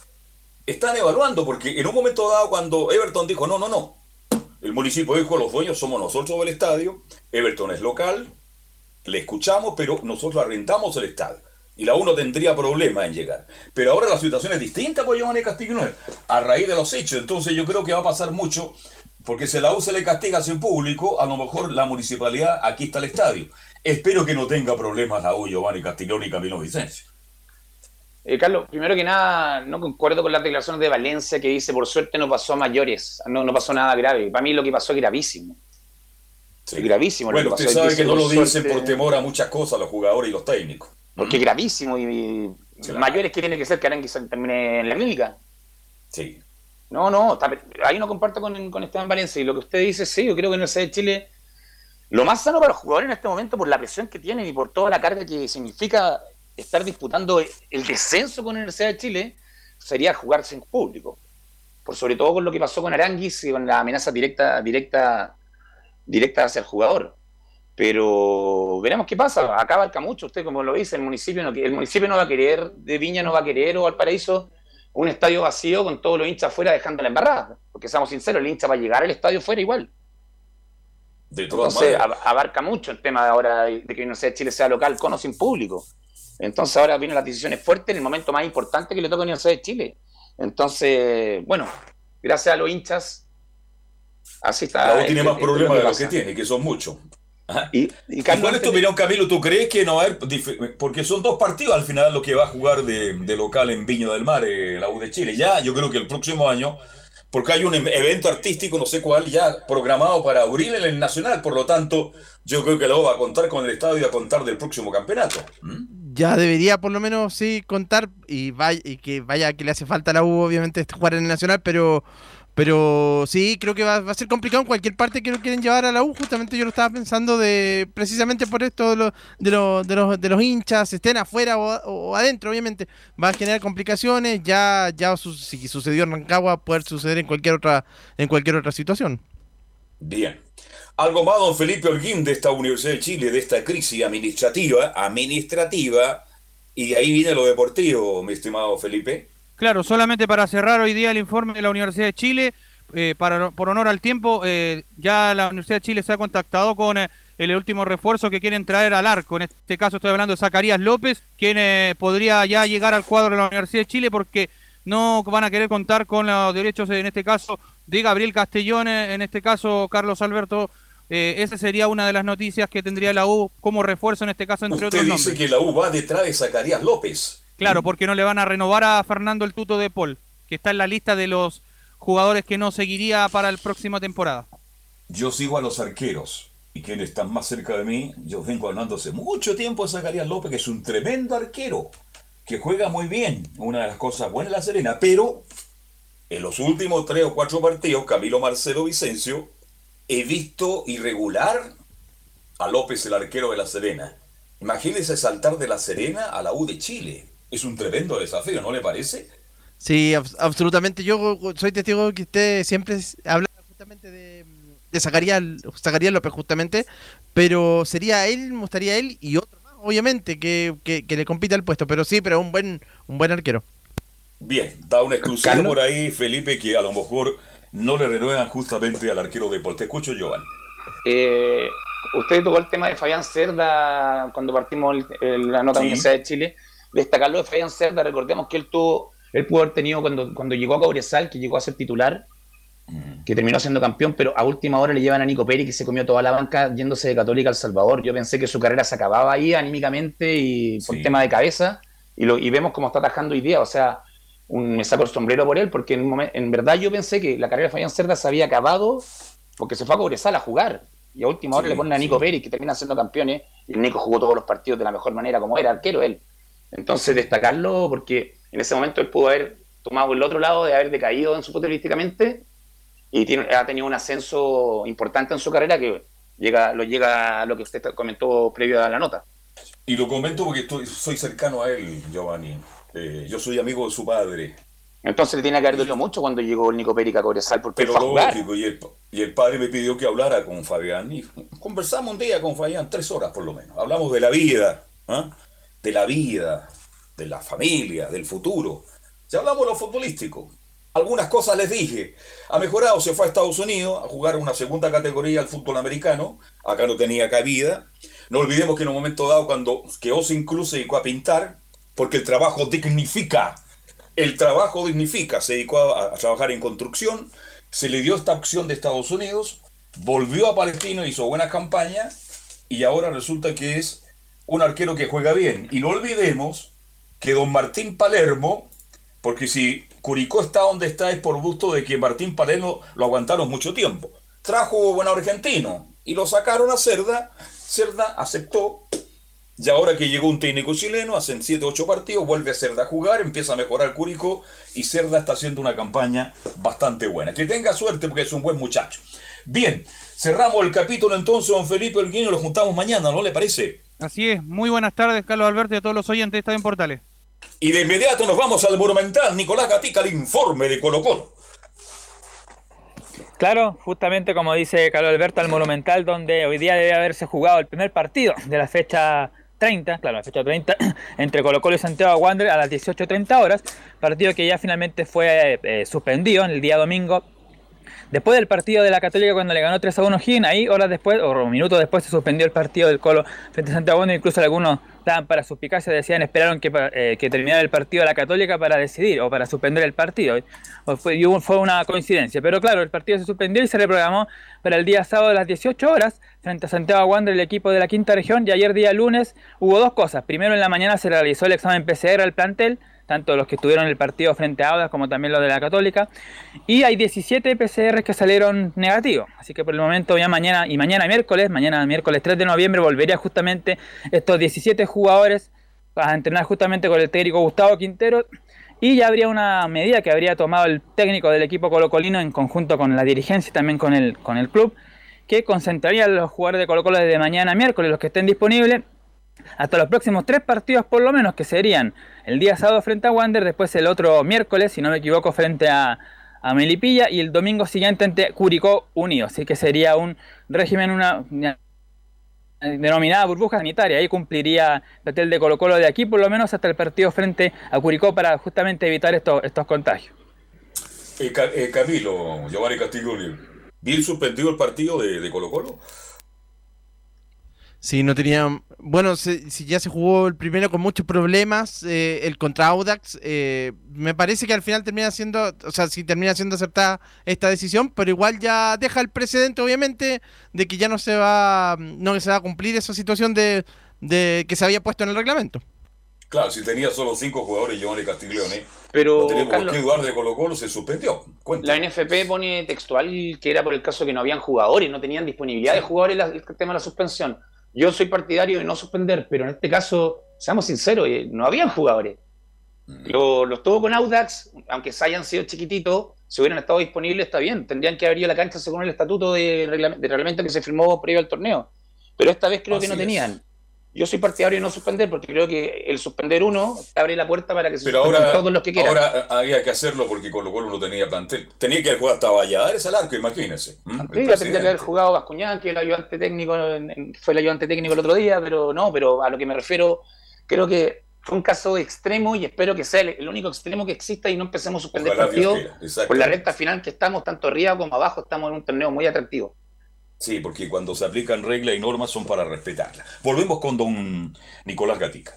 están evaluando, porque en un momento dado, cuando Everton dijo: no, no, no, el municipio dijo: los dueños somos nosotros del estadio, Everton es local le escuchamos, pero nosotros arrendamos el estadio. Y la uno tendría problema en llegar. Pero ahora la situación es distinta, pues Giovanni Castillo a raíz de los hechos. Entonces yo creo que va a pasar mucho, porque si la U se le castiga sin público, a lo mejor la municipalidad, aquí está el estadio. Espero que no tenga problemas la U, Giovanni Castiglione y Camilo Vicencio. Eh, Carlos, primero que nada, no concuerdo con las declaraciones de Valencia que dice, por suerte no pasó a mayores, no, no pasó nada grave. Para mí lo que pasó es gravísimo. Sí. Es gravísimo. Bueno, lo que usted pasó. sabe que no lo dicen suerte- por temor a muchas cosas los jugadores y los técnicos. Porque es gravísimo y, Claro. mayores que tiene que ser que se termine en la clínica. Sí. No, no, ahí no comparto con, con Esteban Valencia. Y lo que usted dice, sí, yo creo que en el de Chile, lo más sano para los jugadores en este momento, por la presión que tienen y por toda la carga que significa estar disputando el descenso con la Universidad de Chile, sería jugar sin público. Por sobre todo con lo que pasó con Aranguis y con la amenaza directa, directa, directa hacia el jugador. Pero veremos qué pasa. Acá abarca mucho, usted como lo dice, el municipio no, el municipio no va a querer, de Viña no va a querer, o Valparaíso, un estadio vacío con todos los hinchas afuera dejando la embarrada. Porque seamos sinceros, el hincha va a llegar al estadio fuera igual. De todas Entonces maneras. ab- abarca mucho el tema de ahora de de que la Universidad de Chile sea local con o sin público. Entonces ahora vienen las decisiones fuertes en el momento más importante que le toca a la Universidad de Chile. Entonces, bueno, gracias a los hinchas, así está. La U tiene es- más es problemas lo de los que tiene, que son muchos. Ajá. Y, ¿Y Carlos, cuál es tu opinión, Camilo? ¿Tú crees que no va a haber Porque son dos partidos al final lo que va a jugar de, de local en Viña del Mar, eh, la U de Chile. Ya, yo creo que el próximo año, porque hay un em- evento artístico, no sé cuál, ya programado para abril en el Nacional. Por lo tanto, yo creo que la U va a contar con el estadio y a contar del próximo campeonato. ¿Mm? Ya debería por lo menos sí contar y, vaya, y que vaya que le hace falta a la U obviamente este jugar en el Nacional, pero Pero sí, creo que va, a ser complicado en cualquier parte que lo quieren llevar a la U. Justamente yo lo estaba pensando de precisamente por esto de, lo, de, lo, de, los, de los hinchas, estén afuera o, adentro, obviamente. Va a generar complicaciones. Ya, ya si sucedió en Rancagua, puede suceder en cualquier otra, en cualquier otra situación. Bien. Algo más, don Felipe Holguín, de esta Universidad de Chile, de esta crisis administrativa, administrativa, y de ahí viene lo deportivo, mi estimado Felipe. Claro, solamente para cerrar hoy día el informe de la Universidad de Chile, eh, para, por honor al tiempo, eh, ya la Universidad de Chile se ha contactado con eh, el último refuerzo que quieren traer al arco. En este caso estoy hablando de Zacarías López, quien eh, podría ya llegar al cuadro de la Universidad de Chile porque no van a querer contar con los derechos, en este caso, de Gabriel Castellón, en este caso Carlos Alberto. Eh, esa sería una de las noticias que tendría la U como refuerzo, en este caso, entre Usted otros dice nombres. que la U va detrás de Zacarías López. Claro, porque no le van a renovar a Fernando el Tuto de Paul, que está en la lista de los jugadores que no seguiría para la próxima temporada. Yo sigo a los arqueros. Y quienes están más cerca de mí, yo vengo hablando hace mucho tiempo de Zacarías López, que es un tremendo arquero, que juega muy bien, una de las cosas buenas de La Serena, pero en los últimos tres o cuatro partidos, Camilo Marcelo Vicencio, he visto irregular a López, el arquero de La Serena. Imagínese saltar de La Serena a la U de Chile. Es un tremendo desafío, ¿no le parece? Sí, ab absolutamente. Yo soy testigo que usted siempre habla justamente de, de Zacarías, Zacarías López, justamente, pero sería él, me gustaría él y otro más, obviamente, que, que, que le compita el puesto, pero sí, pero un buen, un buen arquero. Bien, da una exclusiva por ahí, Felipe, que a lo mejor no le renuevan justamente al arquero de Te escucho, Jovan. Eh, usted tocó el tema de Fabián Cerda cuando partimos el, el, la nota Sí. de la Universidad de Chile. Destacarlo de Fabián Cerda, recordemos que él tuvo, él pudo haber tenido cuando, cuando llegó a Cobresal, que llegó a ser titular, que terminó siendo campeón, pero a última hora le llevan a Nico Peri, que se comió toda la banca yéndose de Católica al Salvador. Yo pensé que su carrera se acababa ahí anímicamente y por Sí. tema de cabeza, y, lo, y vemos cómo está atajando hoy día, o sea, un- me saco el sombrero por él, porque en, un en verdad yo pensé que la carrera de Fabián Cerda se había acabado porque se fue a Cobresal a jugar. Y a última hora Sí, le ponen a Nico sí. Pérez, que termina siendo campeones, y el Nico jugó todos los partidos de la mejor manera, como era arquero él. Entonces, destacarlo porque en ese momento él pudo haber tomado el otro lado de haber decaído en su futbolísticamente y tiene, ha tenido un ascenso importante en su carrera que llega, lo llega a lo que usted comentó previo a la nota. Y lo comento porque estoy, soy cercano a él, Giovanni. Eh, yo soy amigo de su padre. Entonces le tiene que haber dolido mucho cuando llegó el Nico Pérez a Cobresal porque Pero lógico, y el, y el padre me pidió que hablara con Fabián. Y conversamos un día con Fabián, tres horas por lo menos. Hablamos de la vida, ¿ah? De la vida, de la familia, del futuro. Ya hablamos de lo futbolístico. Algunas cosas les dije. Ha mejorado, se fue a Estados Unidos a jugar una segunda categoría al fútbol americano. Acá no tenía cabida. No olvidemos que en un momento dado, cuando quedó sin cruz, se dedicó a pintar, porque el trabajo dignifica. El trabajo dignifica. Se dedicó a, trabajar en construcción. Se le dio esta opción de Estados Unidos. Volvió a Palestino, hizo buena campaña. Y ahora resulta que es un arquero que juega bien. Y no olvidemos que don Martín Palermo, porque si Curicó está donde está es por gusto de que Martín Palermo lo aguantaron mucho tiempo. Trajo buen argentino y lo sacaron a Cerda. Cerda aceptó. Y ahora que llegó un técnico chileno, hacen 7 8 partidos, vuelve a Cerda a jugar, empieza a mejorar Curicó y Cerda está haciendo una campaña bastante buena. Que tenga suerte porque es un buen muchacho. Bien, cerramos el capítulo entonces, don Felipe Olguín, y lo juntamos mañana, ¿no le parece? Así es. Muy buenas tardes, Carlos Alberto y a todos los oyentes de Estadio en Portales. Y de inmediato nos vamos al Monumental. Nicolás Gatica, el informe de Colo Colo. Claro, justamente como dice Carlos Alberto, al Monumental, donde hoy día debe haberse jugado el primer partido de la fecha 30, claro, la fecha 30, entre Colo Colo y Santiago Wander a las 18.30 horas, partido que ya finalmente fue eh, suspendido en el día domingo. Después del partido de la Católica cuando le ganó 3 a 1 Gin, ahí horas después, o minutos después se suspendió el partido del Colo frente a Santiago incluso algunos daban para suspicacia, decían, esperaron que, eh, que terminara el partido de la Católica para decidir o para suspender el partido. O fue, fue una coincidencia. Pero claro, el partido se suspendió y se reprogramó para el día sábado a las 18 horas frente a Santiago Wander, el equipo de la quinta región. Y ayer día lunes hubo dos cosas. Primero en la mañana se realizó el examen PCR al plantel, tanto los que estuvieron en el partido frente a Audas como también los de la Católica. Y hay 17 PCR que salieron negativos. Así que por el momento ya mañana y mañana miércoles, mañana miércoles 3 de noviembre volvería justamente estos 17 jugadores a entrenar justamente con el técnico Gustavo Quintero y ya habría una medida que habría tomado el técnico del equipo colocolino en conjunto con la dirigencia y también con el, con el club, que concentraría a los jugadores de Colo Colo desde mañana miércoles, los que estén disponibles, hasta los próximos tres partidos por lo menos, que serían el día sábado frente a Wander, después el otro miércoles, si no me equivoco, frente a, Melipilla y el domingo siguiente ante Curicó Unido. Así que sería un régimen, una, denominada burbuja sanitaria. Ahí cumpliría el hotel de Colo Colo de aquí, por lo menos hasta el partido frente a Curicó, para justamente evitar estos, contagios. Eh, eh, Camilo, Giovanni Castiglioni, ¿bien suspendido el partido de, de Colo Colo? Sí, no tenía. Bueno, se- si ya se jugó el primero con muchos problemas, eh, el contra Audax, eh, me parece que al final termina siendo, o sea, sí termina siendo aceptada esta decisión, pero igual ya deja el precedente, obviamente, de que ya no se va, no se va a cumplir esa situación de, de que se había puesto en el reglamento. Claro, si tenía solo cinco jugadores Giovanni Castiglione, Pero, no Carlos- por qué dudar de Colo Colo, se suspendió. Cuenta. La NFP pone textual que era por el caso que no habían jugadores, no tenían disponibilidad de jugadores la- el tema de la suspensión. Yo soy partidario de no suspender, pero en este caso, seamos sinceros, eh, no habían jugadores. Lo- Los tuvo con Audax, aunque se hayan sido chiquititos, si hubieran estado disponibles está bien, tendrían que haber ido a la cancha según el estatuto de, reglam- de reglamento que se firmó previo al torneo. Pero esta vez creo que no es. tenían. Yo soy partidario de no suspender porque creo que el suspender uno abre la puerta para que se Pero ahora, todos los que quieran. ahora eh, había que hacerlo porque Colo Colo no tenía plantel. Tenía que jugar hasta Valladares al arco, imagínense. Sí, tendría que haber jugado Bascuñán, que el ayudante técnico, en- en- fue el ayudante técnico el otro día, pero no, pero a lo que me refiero, creo que fue un caso extremo y espero que sea el, único extremo que exista y no empecemos a suspender partidos por la recta final que estamos, tanto arriba como abajo, estamos en un torneo muy atractivo. Sí, porque cuando se aplican reglas y normas son para respetarlas. Volvemos con don Nicolás Gatica.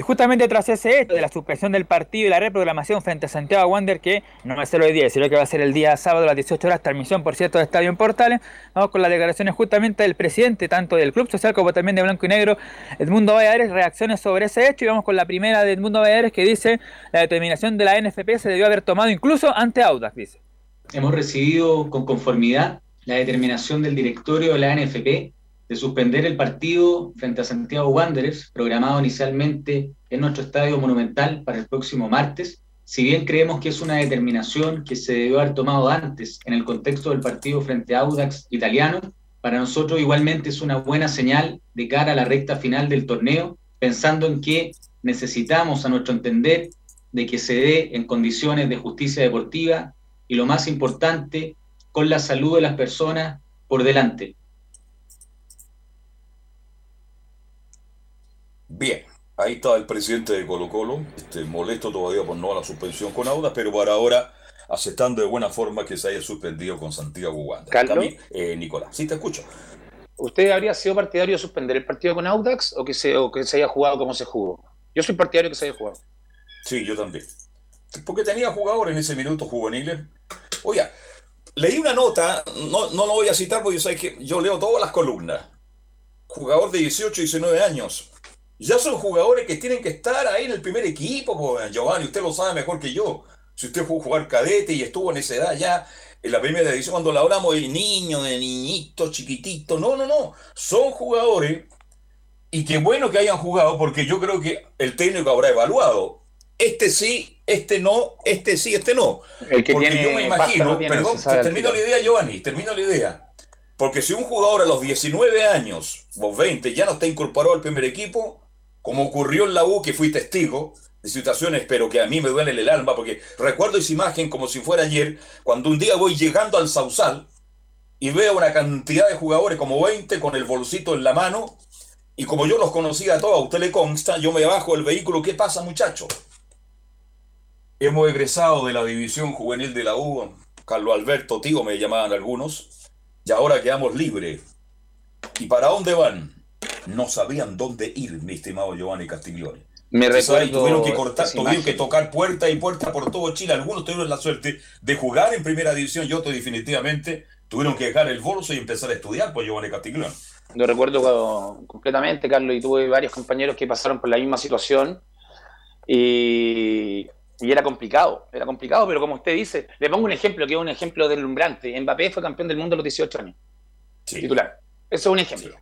Y justamente tras ese hecho de la suspensión del partido y la reprogramación frente a Santiago Wander, que no va a ser hoy día, sino que va a ser el día sábado a las 18 horas, transmisión por cierto de Estadio en Portales, vamos con las declaraciones justamente del presidente, tanto del Club Social como también de Blanco y Negro, Edmundo Valladares, reacciones sobre ese hecho, y vamos con la primera de Edmundo Valladares que dice, la determinación de la NFP se debió haber tomado incluso ante Audax, dice. Hemos recibido con conformidad la determinación del directorio de la NFP de suspender el partido frente a Santiago Wanderers, programado inicialmente en nuestro estadio monumental para el próximo martes. Si bien creemos que es una determinación que se debió haber tomado antes en el contexto del partido frente a Audax italiano, para nosotros igualmente es una buena señal de cara a la recta final del torneo, pensando en que necesitamos, a nuestro entender, de que se dé en condiciones de justicia deportiva y lo más importante, con la salud de las personas por delante. Bien, ahí está el presidente de Colo Colo, este, molesto todavía por no a la suspensión con Auda, pero para ahora aceptando de buena forma que se haya suspendido con Santiago Wander. Carlos. Eh, Nicolás, sí te escucho. ¿Usted habría sido partidario de suspender el partido con Audax o que se, o que se haya jugado como se jugó? Yo soy partidario que se haya jugado. Sí, yo también. Porque tenía jugadores en ese minuto juveniles. Oiga, leí una nota, no, no lo voy a citar porque sabes que yo leo todas las columnas. Jugador de 18, 19 años. Ya son jugadores que tienen que estar ahí en el primer equipo, Giovanni, usted lo sabe mejor que yo. Si usted fue a jugar cadete y estuvo en esa edad ya, en la primera edición, cuando le hablamos de niño, de niñito, chiquitito, no, no, no. Son jugadores y qué bueno que hayan jugado porque yo creo que el técnico habrá evaluado. Este sí, este no, este sí, este no. El que Porque tiene yo me imagino, no perdón, termino la idea, Giovanni, termino la idea. Porque si un jugador a los 19 años o 20 ya no está incorporado al primer equipo, como ocurrió en la U, que fui testigo de situaciones, pero que a mí me duele el alma, porque recuerdo esa imagen como si fuera ayer, cuando un día voy llegando al Sausal y veo una cantidad de jugadores, como 20, con el bolsito en la mano, y como yo los conocía a todos, a usted le consta, yo me bajo del vehículo, ¿qué pasa muchacho? Hemos egresado de la división juvenil de la U, Carlos Alberto, tío, me llamaban algunos, y ahora quedamos libres. ¿Y para dónde van? No sabían dónde ir, mi estimado Giovanni Castiglione. Me recuerdo tuvieron que cortar, tuvieron que tocar puerta y puerta por todo Chile. Algunos tuvieron la suerte de jugar en primera división y otros definitivamente tuvieron que dejar el bolso y empezar a estudiar por Giovanni Castiglione. Lo recuerdo co- completamente, Carlos, y tuve varios compañeros que pasaron por la misma situación y, y era complicado, era complicado, pero como usted dice, le pongo un ejemplo que es un ejemplo deslumbrante. Mbappé fue campeón del mundo a los 18 años, titular. Eso es un ejemplo.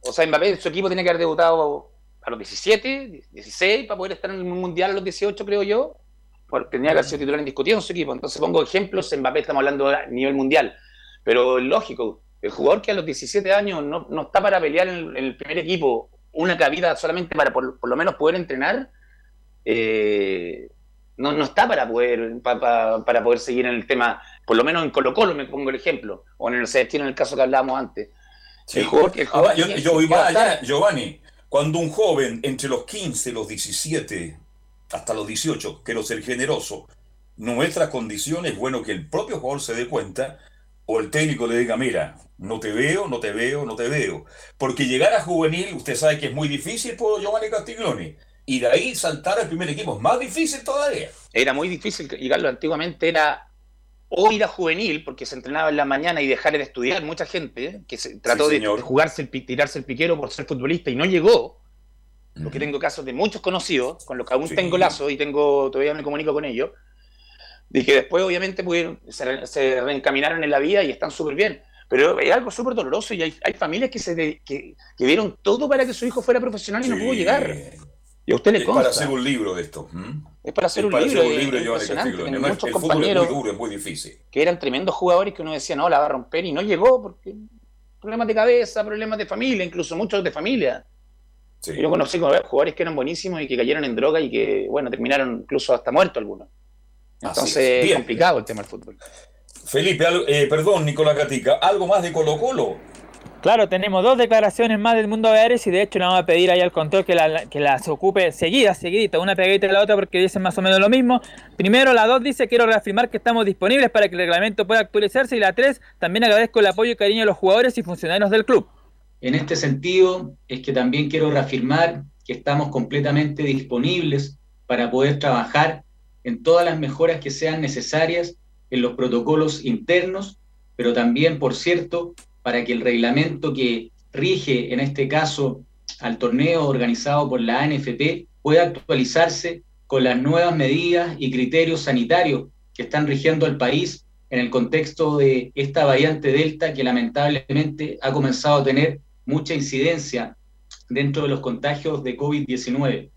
O sea, Mbappé, su equipo tenía que haber debutado a los 17, 16, para poder estar en el Mundial a los 18, creo yo. Porque tenía que haber sido titular indiscutido en su equipo. Entonces pongo ejemplos, Mbappé estamos hablando a nivel mundial. Pero lógico, el jugador que a los 17 años no, no está para pelear en el, en el primer equipo una cabida solamente para por, por lo menos poder entrenar, eh, no, no está para poder, pa- pa- para poder seguir en el tema, por lo menos en Colo Colo me pongo el ejemplo, o en el Celestino en el caso que hablábamos antes. Sí. El jugador el jugador yo, yo voy más allá, Giovanni. Cuando un joven entre los 15, los 17, hasta los 18, quiero ser generoso, no muestra condiciones, bueno que el propio jugador se dé cuenta o el técnico le diga, mira, no te veo, no te veo, no te veo. Porque llegar a juvenil, usted sabe que es muy difícil por Giovanni Castiglione. Y de ahí saltar al primer equipo es más difícil todavía. Era muy difícil llegarlo. Antiguamente era o ir a juvenil, porque se entrenaba en la mañana y dejar de estudiar. Mucha gente que se trató Sí, de, jugarse, el, tirarse el piquero por ser futbolista y no llegó. Porque tengo casos de muchos conocidos, con los que aún Sí. tengo lazo y tengo todavía me comunico con ellos, de que después obviamente pudieron, se, re- se reencaminaron en la vida y están súper bien. Pero es algo súper doloroso y hay, hay familias que, se de- que, que dieron todo para que su hijo fuera profesional y no pudo llegar. Y a usted le Es para hacer un libro de esto. Es para hacer Es un para libro. hacer un es libro Giovanni impresionante. Muchos el fútbol es compañeros muy duro, es muy difícil. que eran tremendos jugadores que uno decía, no, la va a romper y no llegó porque problemas de cabeza, problemas de familia, incluso muchos de familia. Yo conocí jugadores que eran buenísimos y que cayeron en droga y que, bueno, terminaron incluso hasta muertos algunos. Entonces, es. es complicado el tema del fútbol. Felipe, eh, perdón, Nicolás Gatica, ¿algo más de Colo Colo? Claro, tenemos dos declaraciones más del mundo Aéreo y de hecho le vamos a pedir ahí al control que, la- que las ocupe seguidas, seguiditas, una pegadita de la otra porque dicen más o menos lo mismo. Primero, la dos dice, quiero reafirmar que estamos disponibles para que el reglamento pueda actualizarse y la tres, también agradezco el apoyo y cariño de los jugadores y funcionarios del club. En este sentido, es que también quiero reafirmar que estamos completamente disponibles para poder trabajar en todas las mejoras que sean necesarias en los protocolos internos, pero también, por cierto, para que el reglamento que rige, en este caso, al torneo organizado por la ANFP pueda actualizarse con las nuevas medidas y criterios sanitarios que están rigiendo al país en el contexto de esta variante Delta que lamentablemente ha comenzado a tener mucha incidencia dentro de los contagios de COVID-19.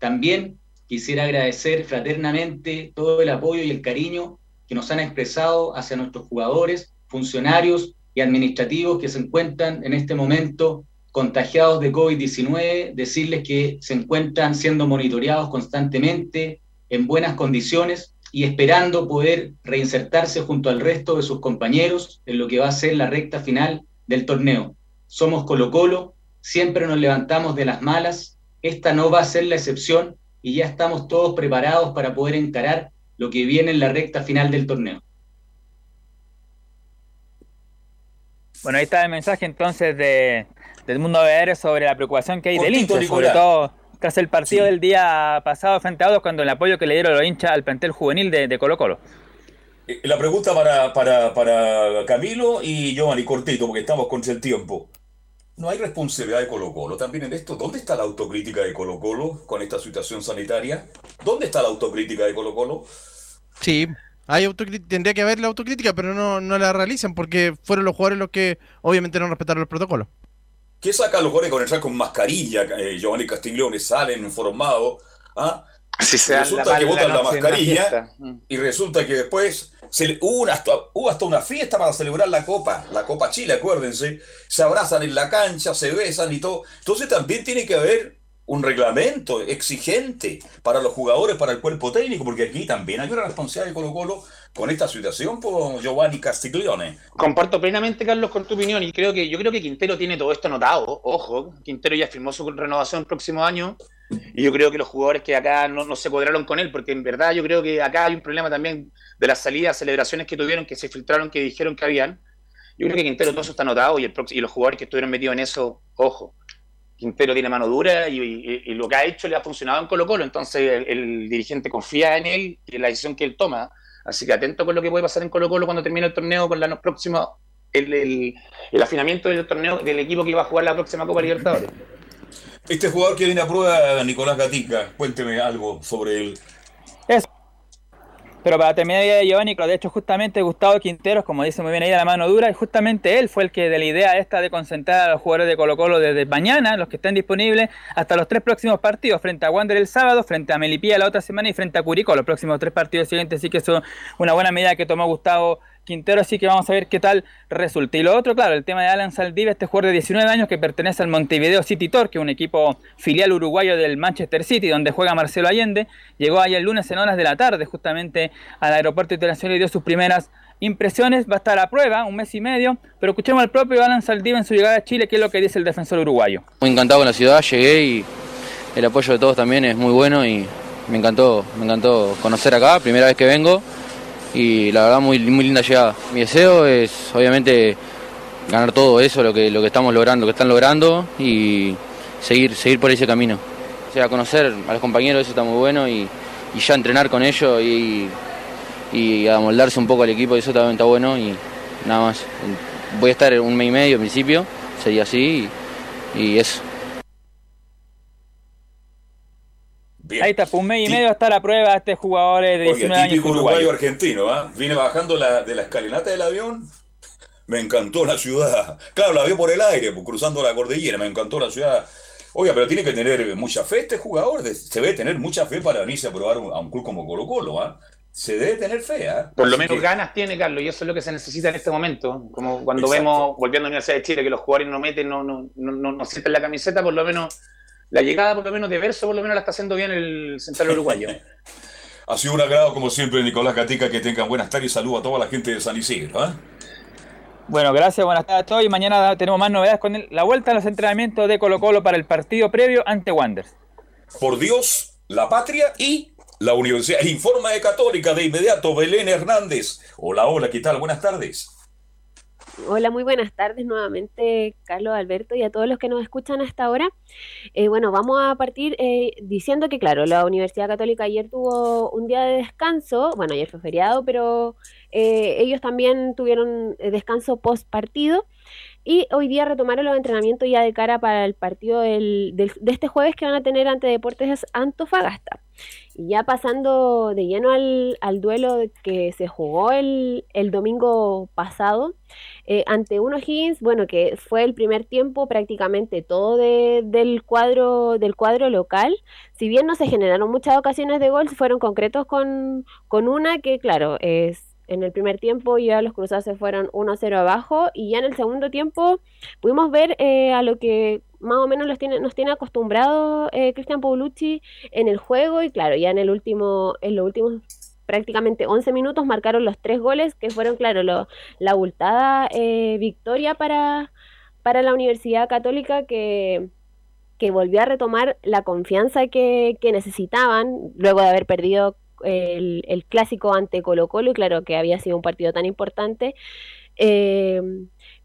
También quisiera agradecer fraternamente todo el apoyo y el cariño que nos han expresado hacia nuestros jugadores, funcionarios y administrativos que se encuentran en este momento contagiados de COVID-19, decirles que se encuentran siendo monitoreados constantemente, en buenas condiciones y esperando poder reinsertarse junto al resto de sus compañeros en lo que va a ser la recta final del torneo. Somos Colo Colo, siempre nos levantamos de las malas, esta no va a ser la excepción y ya estamos todos preparados para poder encarar lo que viene en la recta final del torneo. Bueno, ahí está el mensaje entonces de, del mundo aéreo sobre la preocupación que hay del hincha, sobre todo tras el partido del día pasado frente a Audax, cuando el apoyo que le dieron los hinchas al plantel juvenil de, de Colo Colo. Eh, La pregunta para, para, para Camilo y Giovanni Cortito, porque estamos contra el tiempo. ¿No hay responsabilidad de Colo Colo también en esto? ¿Dónde está la autocrítica de Colo Colo con esta situación sanitaria? ¿Dónde está la autocrítica de Colo Colo? Sí, hay tendría que haber la autocrítica, pero no, no la realizan porque fueron los jugadores los que obviamente no respetaron los protocolos. ¿Qué saca a los jugadores con entrar con mascarilla? Eh, Giovanni Castiglione salen informados. ¿ah? Si se dan resulta la que botan la mascarilla y resulta que después se le- hubo, una- hasta, hubo hasta una fiesta para celebrar la Copa, la Copa Chile, acuérdense. Se abrazan en la cancha, se besan y todo. Entonces también tiene que haber un reglamento exigente para los jugadores, para el cuerpo técnico, porque aquí también hay una responsabilidad de Colo Colo con esta situación por Giovanni Castiglione. Comparto plenamente, Carlos, con tu opinión y creo que yo creo que Quintero tiene todo esto anotado. Ojo, Quintero ya firmó su renovación el próximo año y yo creo que los jugadores que acá no, no se cuadraron con él, porque en verdad yo creo que acá hay un problema también de las salidas, celebraciones que tuvieron, que se filtraron, que dijeron que habían. Yo creo que Quintero todo eso está anotado y, el y los jugadores que estuvieron metidos en eso, ojo. Quintero tiene mano dura y, lo que ha hecho le ha funcionado en Colo Colo, entonces el, el dirigente confía en él y en la decisión que él toma. Así que atento con lo que puede pasar en Colo Colo cuando termine el torneo con la próxima, el, el- el afinamiento del torneo del equipo que va a jugar la próxima Copa Libertadores. Este jugador que viene a prueba, Nicolás Gatica, cuénteme algo sobre él. Pero para terminar de Giovanni, de hecho justamente Gustavo Quinteros, como dice muy bien ahí a la mano dura, justamente él fue el que de la idea esta de concentrar a los jugadores de Colo Colo desde mañana, los que estén disponibles, hasta los tres próximos partidos, frente a Wander el sábado, frente a Melipilla la otra semana y frente a Curicó los próximos tres partidos siguientes, así que es una buena medida que tomó Gustavo Quintero, así que vamos a ver qué tal resulta. Y lo otro, claro, el tema de Alan Saldiva, este jugador de 19 años que pertenece al Montevideo City Torque, que un equipo filial uruguayo del Manchester City, donde juega Marcelo Allende, llegó ahí el lunes en horas de la tarde justamente al aeropuerto internacional y dio sus primeras impresiones, va a estar a prueba, un mes y medio, pero escuchemos al propio Alan Saldiva en su llegada a Chile, qué es lo que dice el defensor uruguayo. Muy encantado con la ciudad, llegué y el apoyo de todos también es muy bueno y me encantó, me encantó conocer acá, primera vez que vengo y la verdad muy, muy linda llegada. Mi deseo es obviamente ganar todo eso, lo que, lo que estamos logrando, lo que están logrando y seguir, seguir por ese camino. O sea, conocer a los compañeros, eso está muy bueno y, ya entrenar con ellos y, y amoldarse un poco al equipo, eso también está bueno y nada más. Voy a estar un mes y medio al principio, sería así y eso. Ahí está, pues un mes y medio hasta la prueba este jugador de 19 Oye, típico años. uruguayo argentino, ¿ah? Vine bajando la, de la escalinata del avión, me encantó la ciudad. Claro, la vio por el aire, pues, cruzando la cordillera, me encantó la ciudad. Oiga, pero tiene que tener mucha fe este jugador, de- se debe tener mucha fe para venirse a probar a un club como Colo Colo, ¿ah? Se debe tener fe, ¿ah? Por lo menos que- ganas tiene Carlos y eso es lo que se necesita en este momento. Como cuando Exacto. vemos, volviendo a la Universidad de Chile, que los jugadores no meten, no, no, no, no, no sienten la camiseta, por lo menos la llegada por lo menos de verso, por lo menos la está haciendo bien el central uruguayo. Ha sido un agrado, como siempre, Nicolás Gatica, que tengan buenas tardes y saludo a toda la gente de San Isidro, ¿ah? Bueno, gracias, buenas tardes a todos y mañana tenemos más novedades con el- la vuelta a los entrenamientos de Colo Colo para el partido previo ante Wanderers. Por Dios, la patria y la universidad. Informa de Católica de inmediato, Belén Hernández. Hola, hola, ¿qué tal? Buenas tardes. Hola, muy buenas tardes nuevamente, Carlos Alberto, y a todos los que nos escuchan hasta ahora. Eh, bueno, vamos a partir eh, diciendo que, claro, la Universidad Católica ayer tuvo un día de descanso, bueno, ayer fue feriado, pero eh, ellos también tuvieron eh, descanso post partido. Y hoy día retomaron los entrenamientos ya de cara para el partido del- del- de este jueves que van a tener ante Deportes Antofagasta. Y ya pasando de lleno al, al duelo que se jugó el, el domingo pasado eh, ante uno Higgins, bueno, que fue el primer tiempo prácticamente todo de- del, cuadro, del cuadro local. Si bien no se generaron muchas ocasiones de gol, fueron concretos con, con una que, claro, es en el primer tiempo ya los cruzados se fueron 1-0 abajo y ya en el segundo tiempo pudimos ver eh, a lo que más o menos los tiene, nos tiene acostumbrados eh, Cristian Paulucci en el juego y claro, ya en el último, en los últimos prácticamente 11 minutos marcaron los tres goles que fueron, claro, lo- la abultada eh, victoria para, para la Universidad Católica que, que volvió a retomar la confianza que, que necesitaban luego de haber perdido el, clásico ante Colo Colo y claro que había sido un partido tan importante. Eh,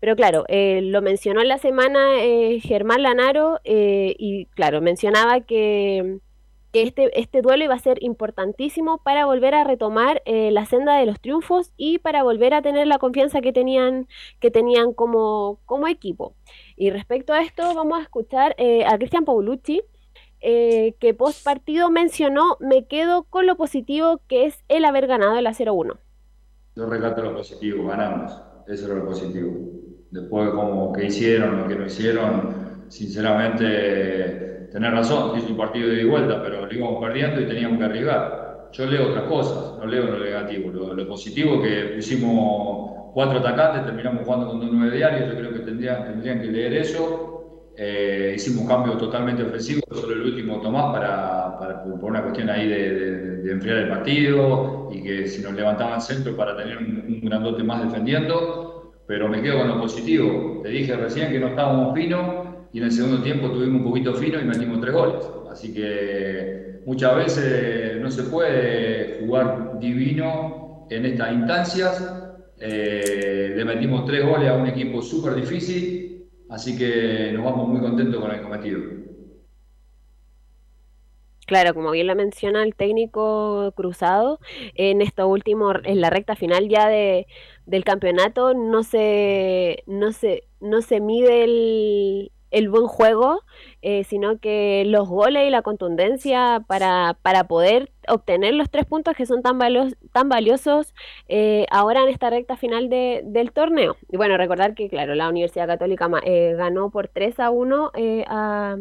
pero claro, eh, lo mencionó en la semana eh, Germán Lanaro eh, y claro, mencionaba que, que este, este duelo iba a ser importantísimo para volver a retomar la senda de los triunfos y para volver a tener la confianza que tenían, que tenían como, como equipo. Y respecto a esto, vamos a escuchar a Cristian Paulucci, eh, que post partido mencionó, me quedo con lo positivo que es el haber ganado el A01. Yo recato lo positivo, ganamos. Eso era lo positivo. Después, como que hicieron, lo que no hicieron, sinceramente, tener razón, es un partido de vuelta, pero lo íbamos perdiendo y teníamos que arriesgar. Yo leo otras cosas, no leo lo negativo. Lo, lo positivo que pusimos cuatro atacantes, terminamos jugando con dos nueve diarios, yo creo que tendrían, tendrían que leer eso. Eh, hicimos un cambio totalmente ofensivo, solo el último Tomás para, para- por una cuestión ahí de, de- de enfriar el partido y que si nos levantaban centro para tener un, un grandote más defendiendo, pero me quedo con lo positivo. Te dije recién que no estábamos finos y en el segundo tiempo tuvimos un poquito fino y metimos tres goles. Así que muchas veces no se puede jugar divino en estas instancias. Eh, le metimos tres goles a un equipo súper difícil Así que nos vamos muy contentos con el cometido. Claro, como bien lo menciona el técnico cruzado, en esto último, en la recta final ya de, del campeonato, no se, no se, no se mide el, el buen juego, eh, sino que los goles y la contundencia para, para poder obtener los tres puntos que son tan, tan valiosos eh, ahora en esta recta final de, del torneo. Y bueno, recordar que, claro, la Universidad Católica eh, ganó por 3 a 1 a,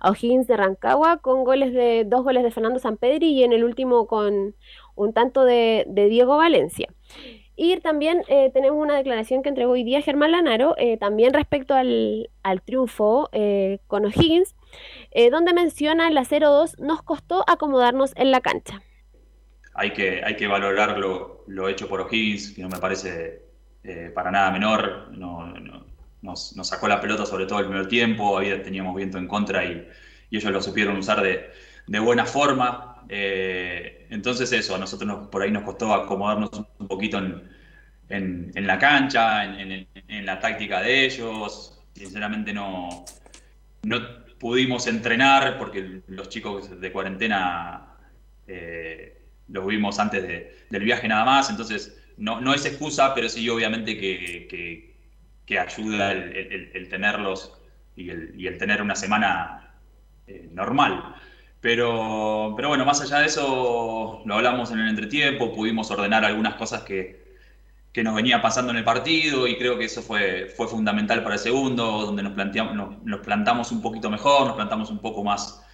a O'Higgins de Rancagua con goles de dos goles de Fernando Sampedri y en el último con un tanto de, de Diego Valencia. Y también eh, tenemos una declaración que entregó hoy día Germán Lanaro, eh, también respecto al, al triunfo eh, con O'Higgins, donde menciona el 0-2 nos costó acomodarnos en la cancha. Hay que, hay que valorar lo, hecho por O'Higgins, que no me parece para nada menor. No, no, nos, sacó la pelota sobre todo el primer tiempo, había, teníamos viento en contra y, y ellos lo supieron usar de, de buena forma. Entonces eso, a nosotros nos, por ahí nos costó acomodarnos un poquito en, la cancha, en, la táctica de ellos. Sinceramente no, no pudimos entrenar porque los chicos de cuarentena eh, los vimos antes de, del viaje nada más, entonces no, no es excusa, pero sí obviamente que, que, ayuda el, tenerlos y el, y el tener una semana eh, normal. Pero, pero bueno, más allá de eso, lo hablamos en el entretiempo, pudimos ordenar algunas cosas que, que nos venía pasando en el partido y creo que eso fue, fue fundamental para el segundo, donde nos, planteamos, nos, plantamos un poquito mejor, nos plantamos un poco más,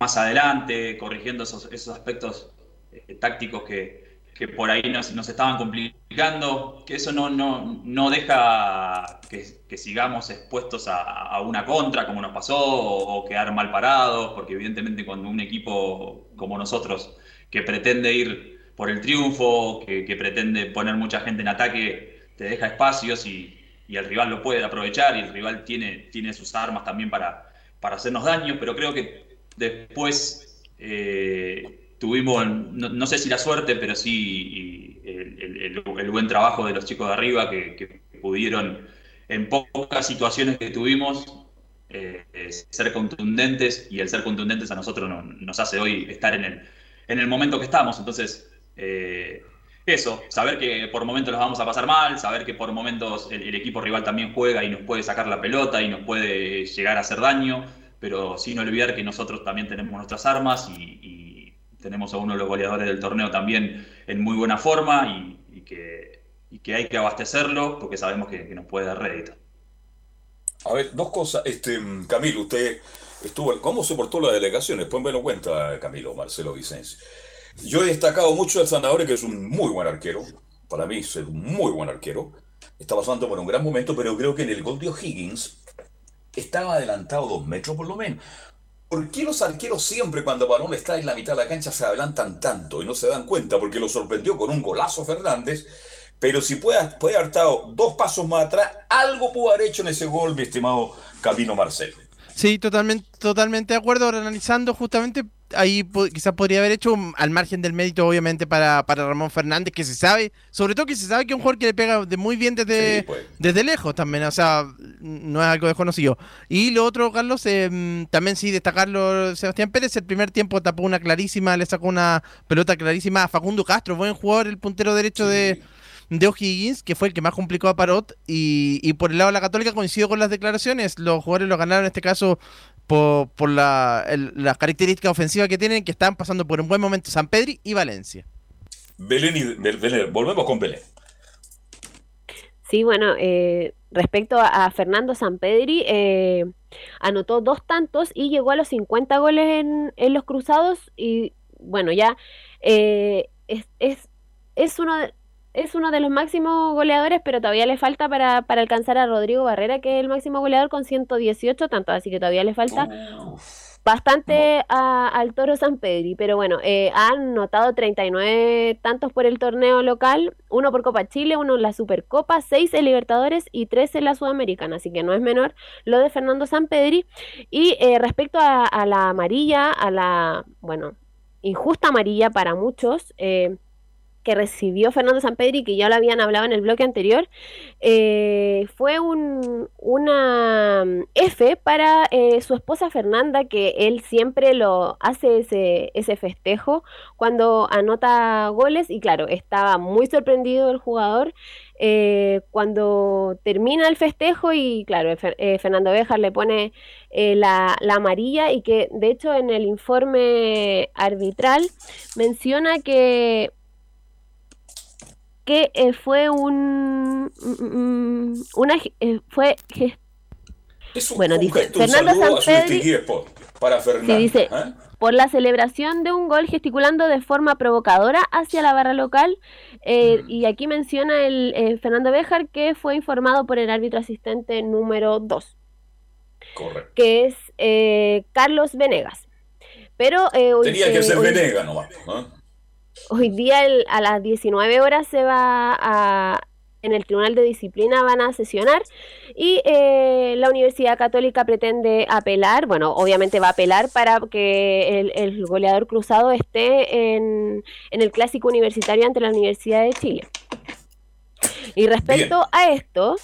más adelante, corrigiendo esos, esos aspectos eh, tácticos que, que, por ahí nos, estaban complicando, que eso no, no, no deja que, sigamos expuestos a, una contra como nos pasó o, o quedar mal parados, porque evidentemente cuando un equipo como nosotros que pretende ir por el triunfo, que, que, pretende poner mucha gente en ataque, te deja espacios y, y, el rival lo puede aprovechar y el rival tiene, tiene sus armas también para, para hacernos daño, pero creo que después eh, tuvimos, no, no, sé si la suerte, pero sí el, el, buen trabajo de los chicos de arriba que, pudieron en pocas situaciones que tuvimos eh, ser contundentes y el ser contundentes a nosotros no, nos hace hoy estar en el, en el momento que estamos. Entonces, eh, eso, saber que por momentos los vamos a pasar mal, saber que por momentos el, el, equipo rival también juega y nos puede sacar la pelota y nos puede llegar a hacer daño, pero sin olvidar que nosotros también tenemos nuestras armas y, y tenemos a uno de los goleadores del torneo también en muy buena forma y, que, hay que abastecerlo porque sabemos que, nos puede dar rédito. A ver, dos cosas. Este, Camilo, usted estuvo. ¿Cómo se portó la delegación? Después me lo cuenta, Camilo, Marcelo Vicencio. Yo he destacado mucho al Zanahori, que es un muy buen arquero. Para mí es un muy buen arquero. Está pasando por un gran momento, pero creo que en el gol de O'Higgins estaba adelantado dos metros por lo menos. ¿Por qué los arqueros siempre cuando balón está en la mitad de la cancha se adelantan tanto y no se dan cuenta? Porque lo sorprendió con un golazo Fernández, pero si puede, puede haber estado dos pasos más atrás, algo pudo haber hecho en ese gol, mi estimado Camino Marcelo. Sí, totalmente, totalmente de acuerdo. Ahora analizando justamente ahí quizás podría haber hecho al margen del mérito, obviamente, para, para Ramón Fernández, que se sabe, sobre todo que se sabe que es un jugador que le pega de muy bien desde, sí, pues. desde lejos también, o sea, no es algo desconocido. Y lo otro, Carlos, eh, también sí destacarlo, Sebastián Pérez, el primer tiempo tapó una clarísima, le sacó una pelota clarísima a Facundo Castro, buen jugador, el puntero derecho sí. de de O'Higgins, que fue el que más complicó a Parot, y, y, por el lado de la Católica coincido con las declaraciones, los jugadores lo ganaron en este caso por, por la, el, las características ofensivas que tienen, que están pasando por un buen momento San Pedri y Valencia. Belén, y, Belén volvemos con Belén. Sí, bueno, eh, respecto a, a, Fernando Sampedri, eh, anotó dos tantos y llegó a los 50 goles en, en los cruzados y bueno, ya eh, es, es, es uno de, es uno de los máximos goleadores, pero todavía le falta para, para, alcanzar a Rodrigo Barrera, que es el máximo goleador con 118 tantos, así que todavía le falta bastante a, al Toro San Pedri. Pero bueno, eh, han notado 39 tantos por el torneo local, uno por Copa Chile, uno en la Supercopa, seis en Libertadores y tres en la Sudamericana, así que no es menor lo de Fernando San Pedri. Y eh, respecto a, a, la amarilla, a la, bueno, injusta amarilla para muchos, eh, que recibió Fernando Sampedri, que ya lo habían hablado en el bloque anterior, eh, fue un, una mm, F para eh, su esposa Fernanda, que él siempre lo hace ese, ese festejo cuando anota goles. Y claro, estaba muy sorprendido el jugador eh, cuando termina el festejo y claro, Fernando Bejar le pone la, la amarilla y que de hecho en el informe arbitral menciona que que eh, fue un mm, mm, una eh, fue bueno dice Fernando Sanpedri para Fernando dice ¿eh? por la celebración de un gol gesticulando de forma provocadora hacia la barra local y aquí menciona el Fernando Béjar que fue informado por el árbitro asistente número 2 Correcto. que es Carlos Venegas pero tenía que ser Venegas nomás Hoy día a las 19 horas se va a, en el Tribunal de Disciplina van a sesionar y eh, la Universidad Católica pretende apelar, bueno, obviamente va a apelar para que el, goleador cruzado esté en, en, el clásico universitario ante la Universidad de Chile. Y respecto a esto,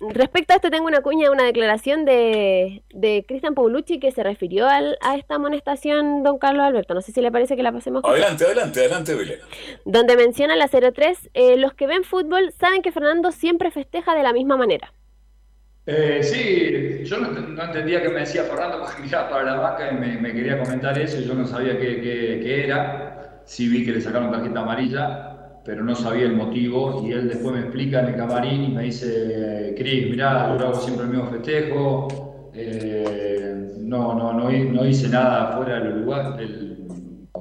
Respecto a esto, tengo una cuña, una declaración de, de Cristian Paulucci que se refirió al, a esta amonestación, don Carlos Alberto. No sé si le parece que la pasemos. Adelante, adelante, adelante, Belén. Donde menciona la 03, eh, los que ven fútbol saben que Fernando siempre festeja de la misma manera. Eh, sí, yo no, entendía que me decía Fernando porque miraba para la vaca y me, quería comentar eso. Yo no sabía qué, qué, qué era. Sí vi que le sacaron tarjeta amarilla pero no sabía el motivo y él después me explica en el camarín y me dice, Cris, mirá, yo hago siempre el mismo festejo, eh, no, no, no, hice nada fuera del lugar,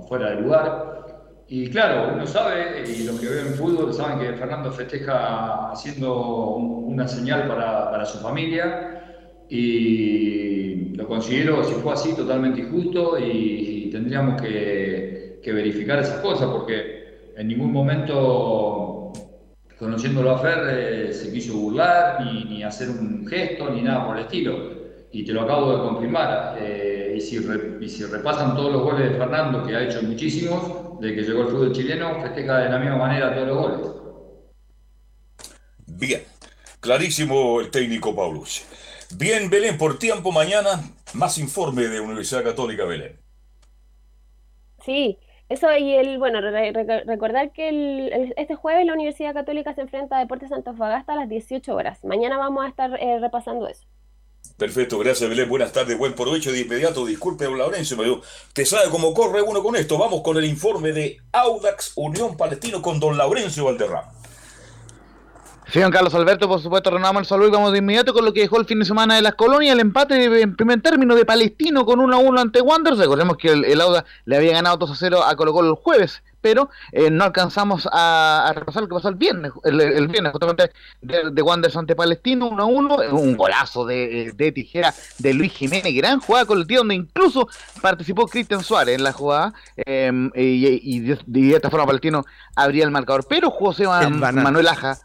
fuera del lugar. Y claro, uno sabe, y los que ven fútbol saben que Fernando festeja haciendo una señal para, su familia y lo considero, si fue así, totalmente injusto y, tendríamos que, que verificar esas cosas porque en ningún momento, conociéndolo a Fer, eh, se quiso burlar, ni, hacer un gesto, ni nada por el estilo. Y te lo acabo de confirmar. Eh, y, si si repasan todos los goles de Fernando, que ha hecho muchísimos, de que llegó el fútbol chileno, festeja de la misma manera todos los goles. Bien, clarísimo el técnico Paulus. Bien, Belén, por tiempo mañana, más informe de Universidad Católica Belén. Sí, eso y el, bueno, recordar que el, este jueves la Universidad Católica se enfrenta a Deportes Antofagasta a las 18 horas. Mañana vamos a estar eh, repasando eso. Perfecto, gracias Belén, buenas tardes, buen provecho de inmediato, disculpe don Laurencio, pero te sabe cómo corre uno con esto, vamos con el informe de Audax Unión Palestino con don Laurencio Valderrama. Sí, don Carlos Alberto, por supuesto, renovamos el saludo y vamos de inmediato con lo que dejó el fin de semana de las colonias, el empate en primer término de Palestino con 1 a 1 ante Wanderers. Recordemos que el, Auda le había ganado 2 a 0 a Colo Colo el jueves, pero eh, no alcanzamos a, repasar lo que pasó el viernes, el, viernes justamente de, de, Wanderers ante Palestino 1 a 1, un golazo de, tijera de Luis Jiménez, gran jugada colectiva donde incluso participó Cristian Suárez en la jugada em, y, de, esta forma Palestino abría el marcador, pero José Manuel Aja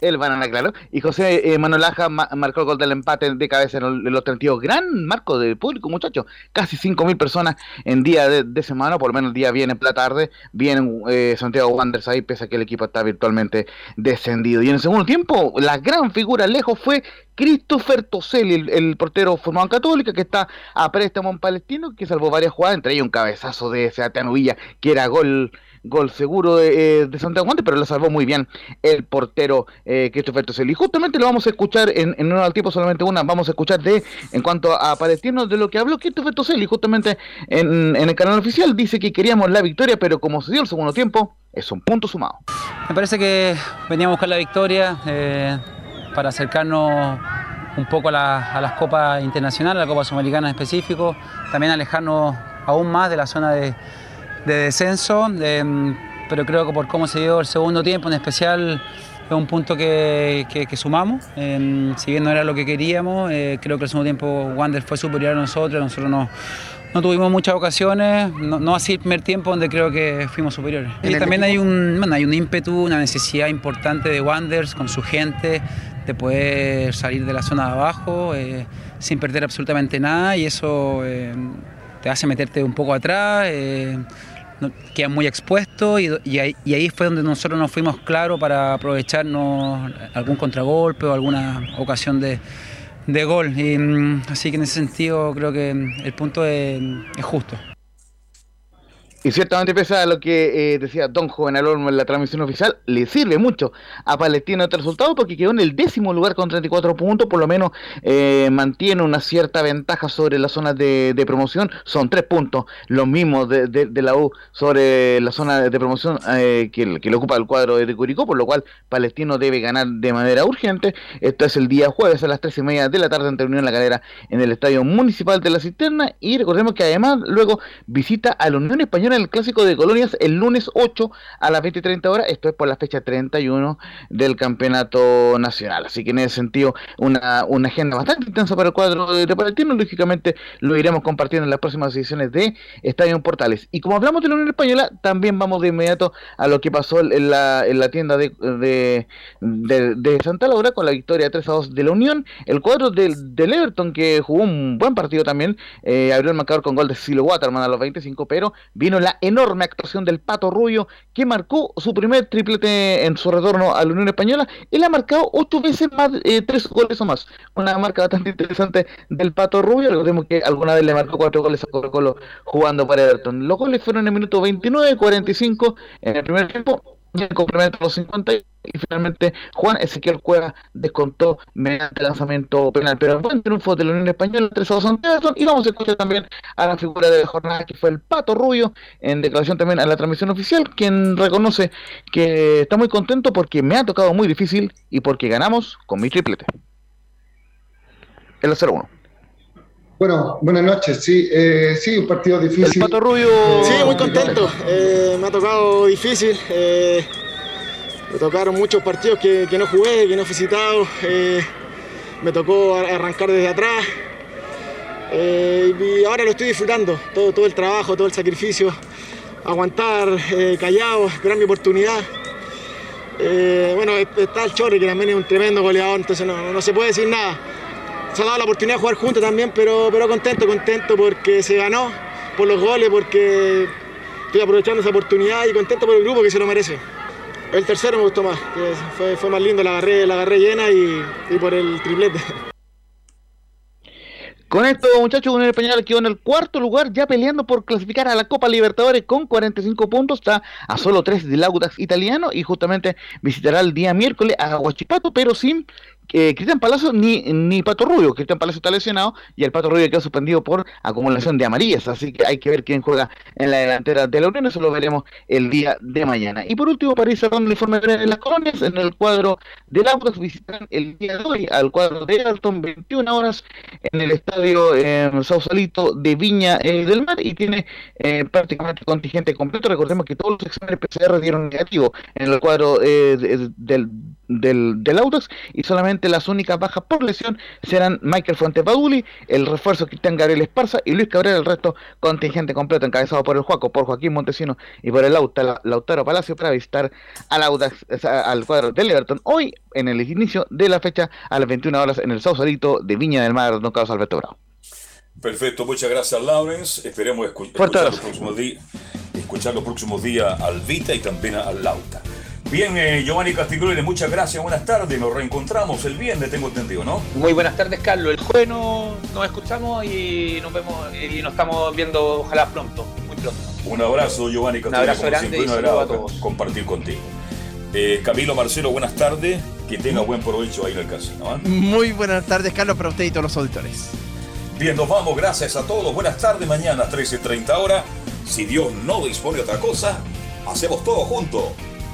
el banana, claro. Y José eh, Manuel Aja marcó el gol del empate de cabeza en los 32. Gran marco de público, muchachos. Casi 5.000 personas en día de, semana, por lo menos el día viene en la tarde. Viene eh, Santiago Wanderers ahí, pese a que el equipo está virtualmente descendido. Y en el segundo tiempo, la gran figura lejos fue Christopher Toselli, el, portero formado Católica, que está a préstamo en Palestino, que salvó varias jugadas, entre ellos un cabezazo de Sebastián Villa, que era gol gol seguro de, eh, de Santiago pero lo salvó muy bien el portero eh, Christopher Toselli. Justamente lo vamos a escuchar en, en un tiempo, solamente una, vamos a escuchar de, en cuanto a Palestino, de lo que habló Christopher Toselli, justamente en, en el canal oficial, dice que queríamos la victoria, pero como se dio el segundo tiempo, es un punto sumado. Me parece que veníamos a buscar la victoria eh, para acercarnos un poco a, a, las copas internacionales, a la Copa Sudamericana en específico, también alejarnos aún más de la zona de, de descenso, pero creo que por cómo se dio el segundo tiempo en especial es un punto que, sumamos. si bien no era lo que queríamos, eh, creo que el segundo tiempo Wander fue superior a nosotros, nosotros no, no tuvimos muchas ocasiones, no, así el primer tiempo donde creo que fuimos superiores. Y también hay un, hay un ímpetu, una necesidad importante de Wanderers con su gente de poder salir de la zona de abajo eh, sin perder absolutamente nada y eso eh, te hace meterte un poco atrás quedan muy expuestos y, ahí, fue donde nosotros nos fuimos claros para aprovecharnos algún contragolpe o alguna ocasión de, gol. Mm, así que en ese sentido creo que el punto es justo. Y ciertamente, pese a lo que eh, decía Don Joven Olmo en la transmisión oficial, le sirve mucho a Palestino este resultado porque quedó en el décimo lugar con 34 puntos, por lo menos eh, mantiene una cierta ventaja sobre las zonas de, promoción. Son tres puntos, los mismos de, la U sobre la zona de promoción eh, que, que, le ocupa el cuadro de Curicó, por lo cual Palestino debe ganar de manera urgente. Esto es el día jueves a las tres y media de la tarde ante Unión La Calera en el Estadio Municipal de la Cisterna. Y recordemos que además luego visita a la Unión Española el Clásico de Colonias el lunes 8 a las 20 y 30 horas. Esto es por la fecha 31 del Campeonato Nacional. Así que en ese sentido, una, una agenda bastante intensa para el cuadro de, de Lógicamente lo iremos compartiendo en las próximas ediciones de Estadio Portales. Y como hablamos de la Unión Española, también vamos de inmediato a lo que pasó en la, en la tienda de, de, de, Santa Laura con la victoria 3 a 2 de la Unión. El cuadro del, del Everton, que jugó un buen partido también, eh, abrió el marcador con gol de Silo Waterman a los 25, pero vino la enorme actuación del Pato Rubio, que marcó su primer triplete en su retorno a la Unión Española. Él ha marcado ocho veces más, eh, tres goles o más. Una marca bastante interesante del Pato Rubio. Recordemos que alguna vez le marcó cuatro goles a Colo Colo jugando para Everton. Los goles fueron en el minuto 29, 45 en el primer tiempo en complemento los 50 y finalmente Juan Ezequiel Cueva descontó mediante lanzamiento penal. Pero buen triunfo de la Unión Española 3 a Santiago y vamos a escuchar también a la figura de la jornada que fue el Pato Rubio en declaración también a la transmisión oficial, quien reconoce que está muy contento porque me ha tocado muy difícil y porque ganamos con mi triplete. El 0-1. Bueno, buenas noches. Sí, eh, sí, un partido difícil. El Pato Rubio. Sí, muy contento. Eh, me ha tocado difícil. Eh, me tocaron muchos partidos que, no jugué, que no fui citado. me tocó arrancar desde atrás. y ahora lo estoy disfrutando. Todo, todo el trabajo, todo el sacrificio. Aguantar callado, gran mi oportunidad. bueno, está el Chorri, que también es un tremendo goleador, entonces no, no se puede decir nada se ha dado la oportunidad de jugar juntos también, pero, pero contento, contento porque se ganó, por los goles, porque estoy aprovechando esa oportunidad y contento por el grupo que se lo merece. El tercero me gustó más, fue, fue más lindo, la agarré, la agarré llena y, y por el triplete. Con esto, muchachos, Unión Española quedó en el cuarto lugar, ya peleando por clasificar a la Copa Libertadores con 45 puntos. Está a solo 3 del Audax italiano y justamente visitará el día miércoles a Huachipato, pero sin eh, Cristian Palacio ni, ni Pato Rubio. Cristian Palacio está lesionado y el Pato Rubio quedó suspendido por acumulación de amarillas. Así que hay que ver quién juega en la delantera de la Unión. Eso lo veremos el día de mañana. Y por último, para ir cerrando el informe de las colonias, en el cuadro del Autos visitan el día de hoy al cuadro de Alton, 21 horas en el estadio eh, Sausalito de Viña eh, del Mar y tiene eh, prácticamente contingente completo. Recordemos que todos los exámenes PCR dieron negativo en el cuadro del, del, del Autos y solamente las únicas bajas por lesión serán Michael Fuentes Baduli, el refuerzo Cristian Gabriel Esparza y Luis Cabrera, el resto contingente completo encabezado por el Juaco, por Joaquín Montesino y por el Lautaro Palacio para visitar al, Audax, al cuadro del Everton hoy en el inicio de la fecha a las 21 horas en el Sausalito de Viña del Mar, don Carlos Alberto Bravo. Perfecto, muchas gracias Lawrence. Esperemos escuchar, los próximos días, escuchar los próximos días al Vita y también al Lauta. Bien, eh, Giovanni Castiglione, muchas gracias, buenas tardes, nos reencontramos el viernes, tengo entendido, ¿no? Muy buenas tardes, Carlos. El jueves nos escuchamos y nos vemos y nos estamos viendo, ojalá pronto, muy pronto. Un abrazo, Giovanni Castiglione. Un abrazo grande y un a todos. compartir contigo. Eh, Camilo Marcelo, buenas tardes, que tenga buen provecho ahí en el casino. ¿eh? Muy buenas tardes, Carlos, para usted y todos los auditores. Bien, nos vamos, gracias a todos, buenas tardes, mañana 13.30 horas. Si Dios no dispone otra cosa, hacemos todo juntos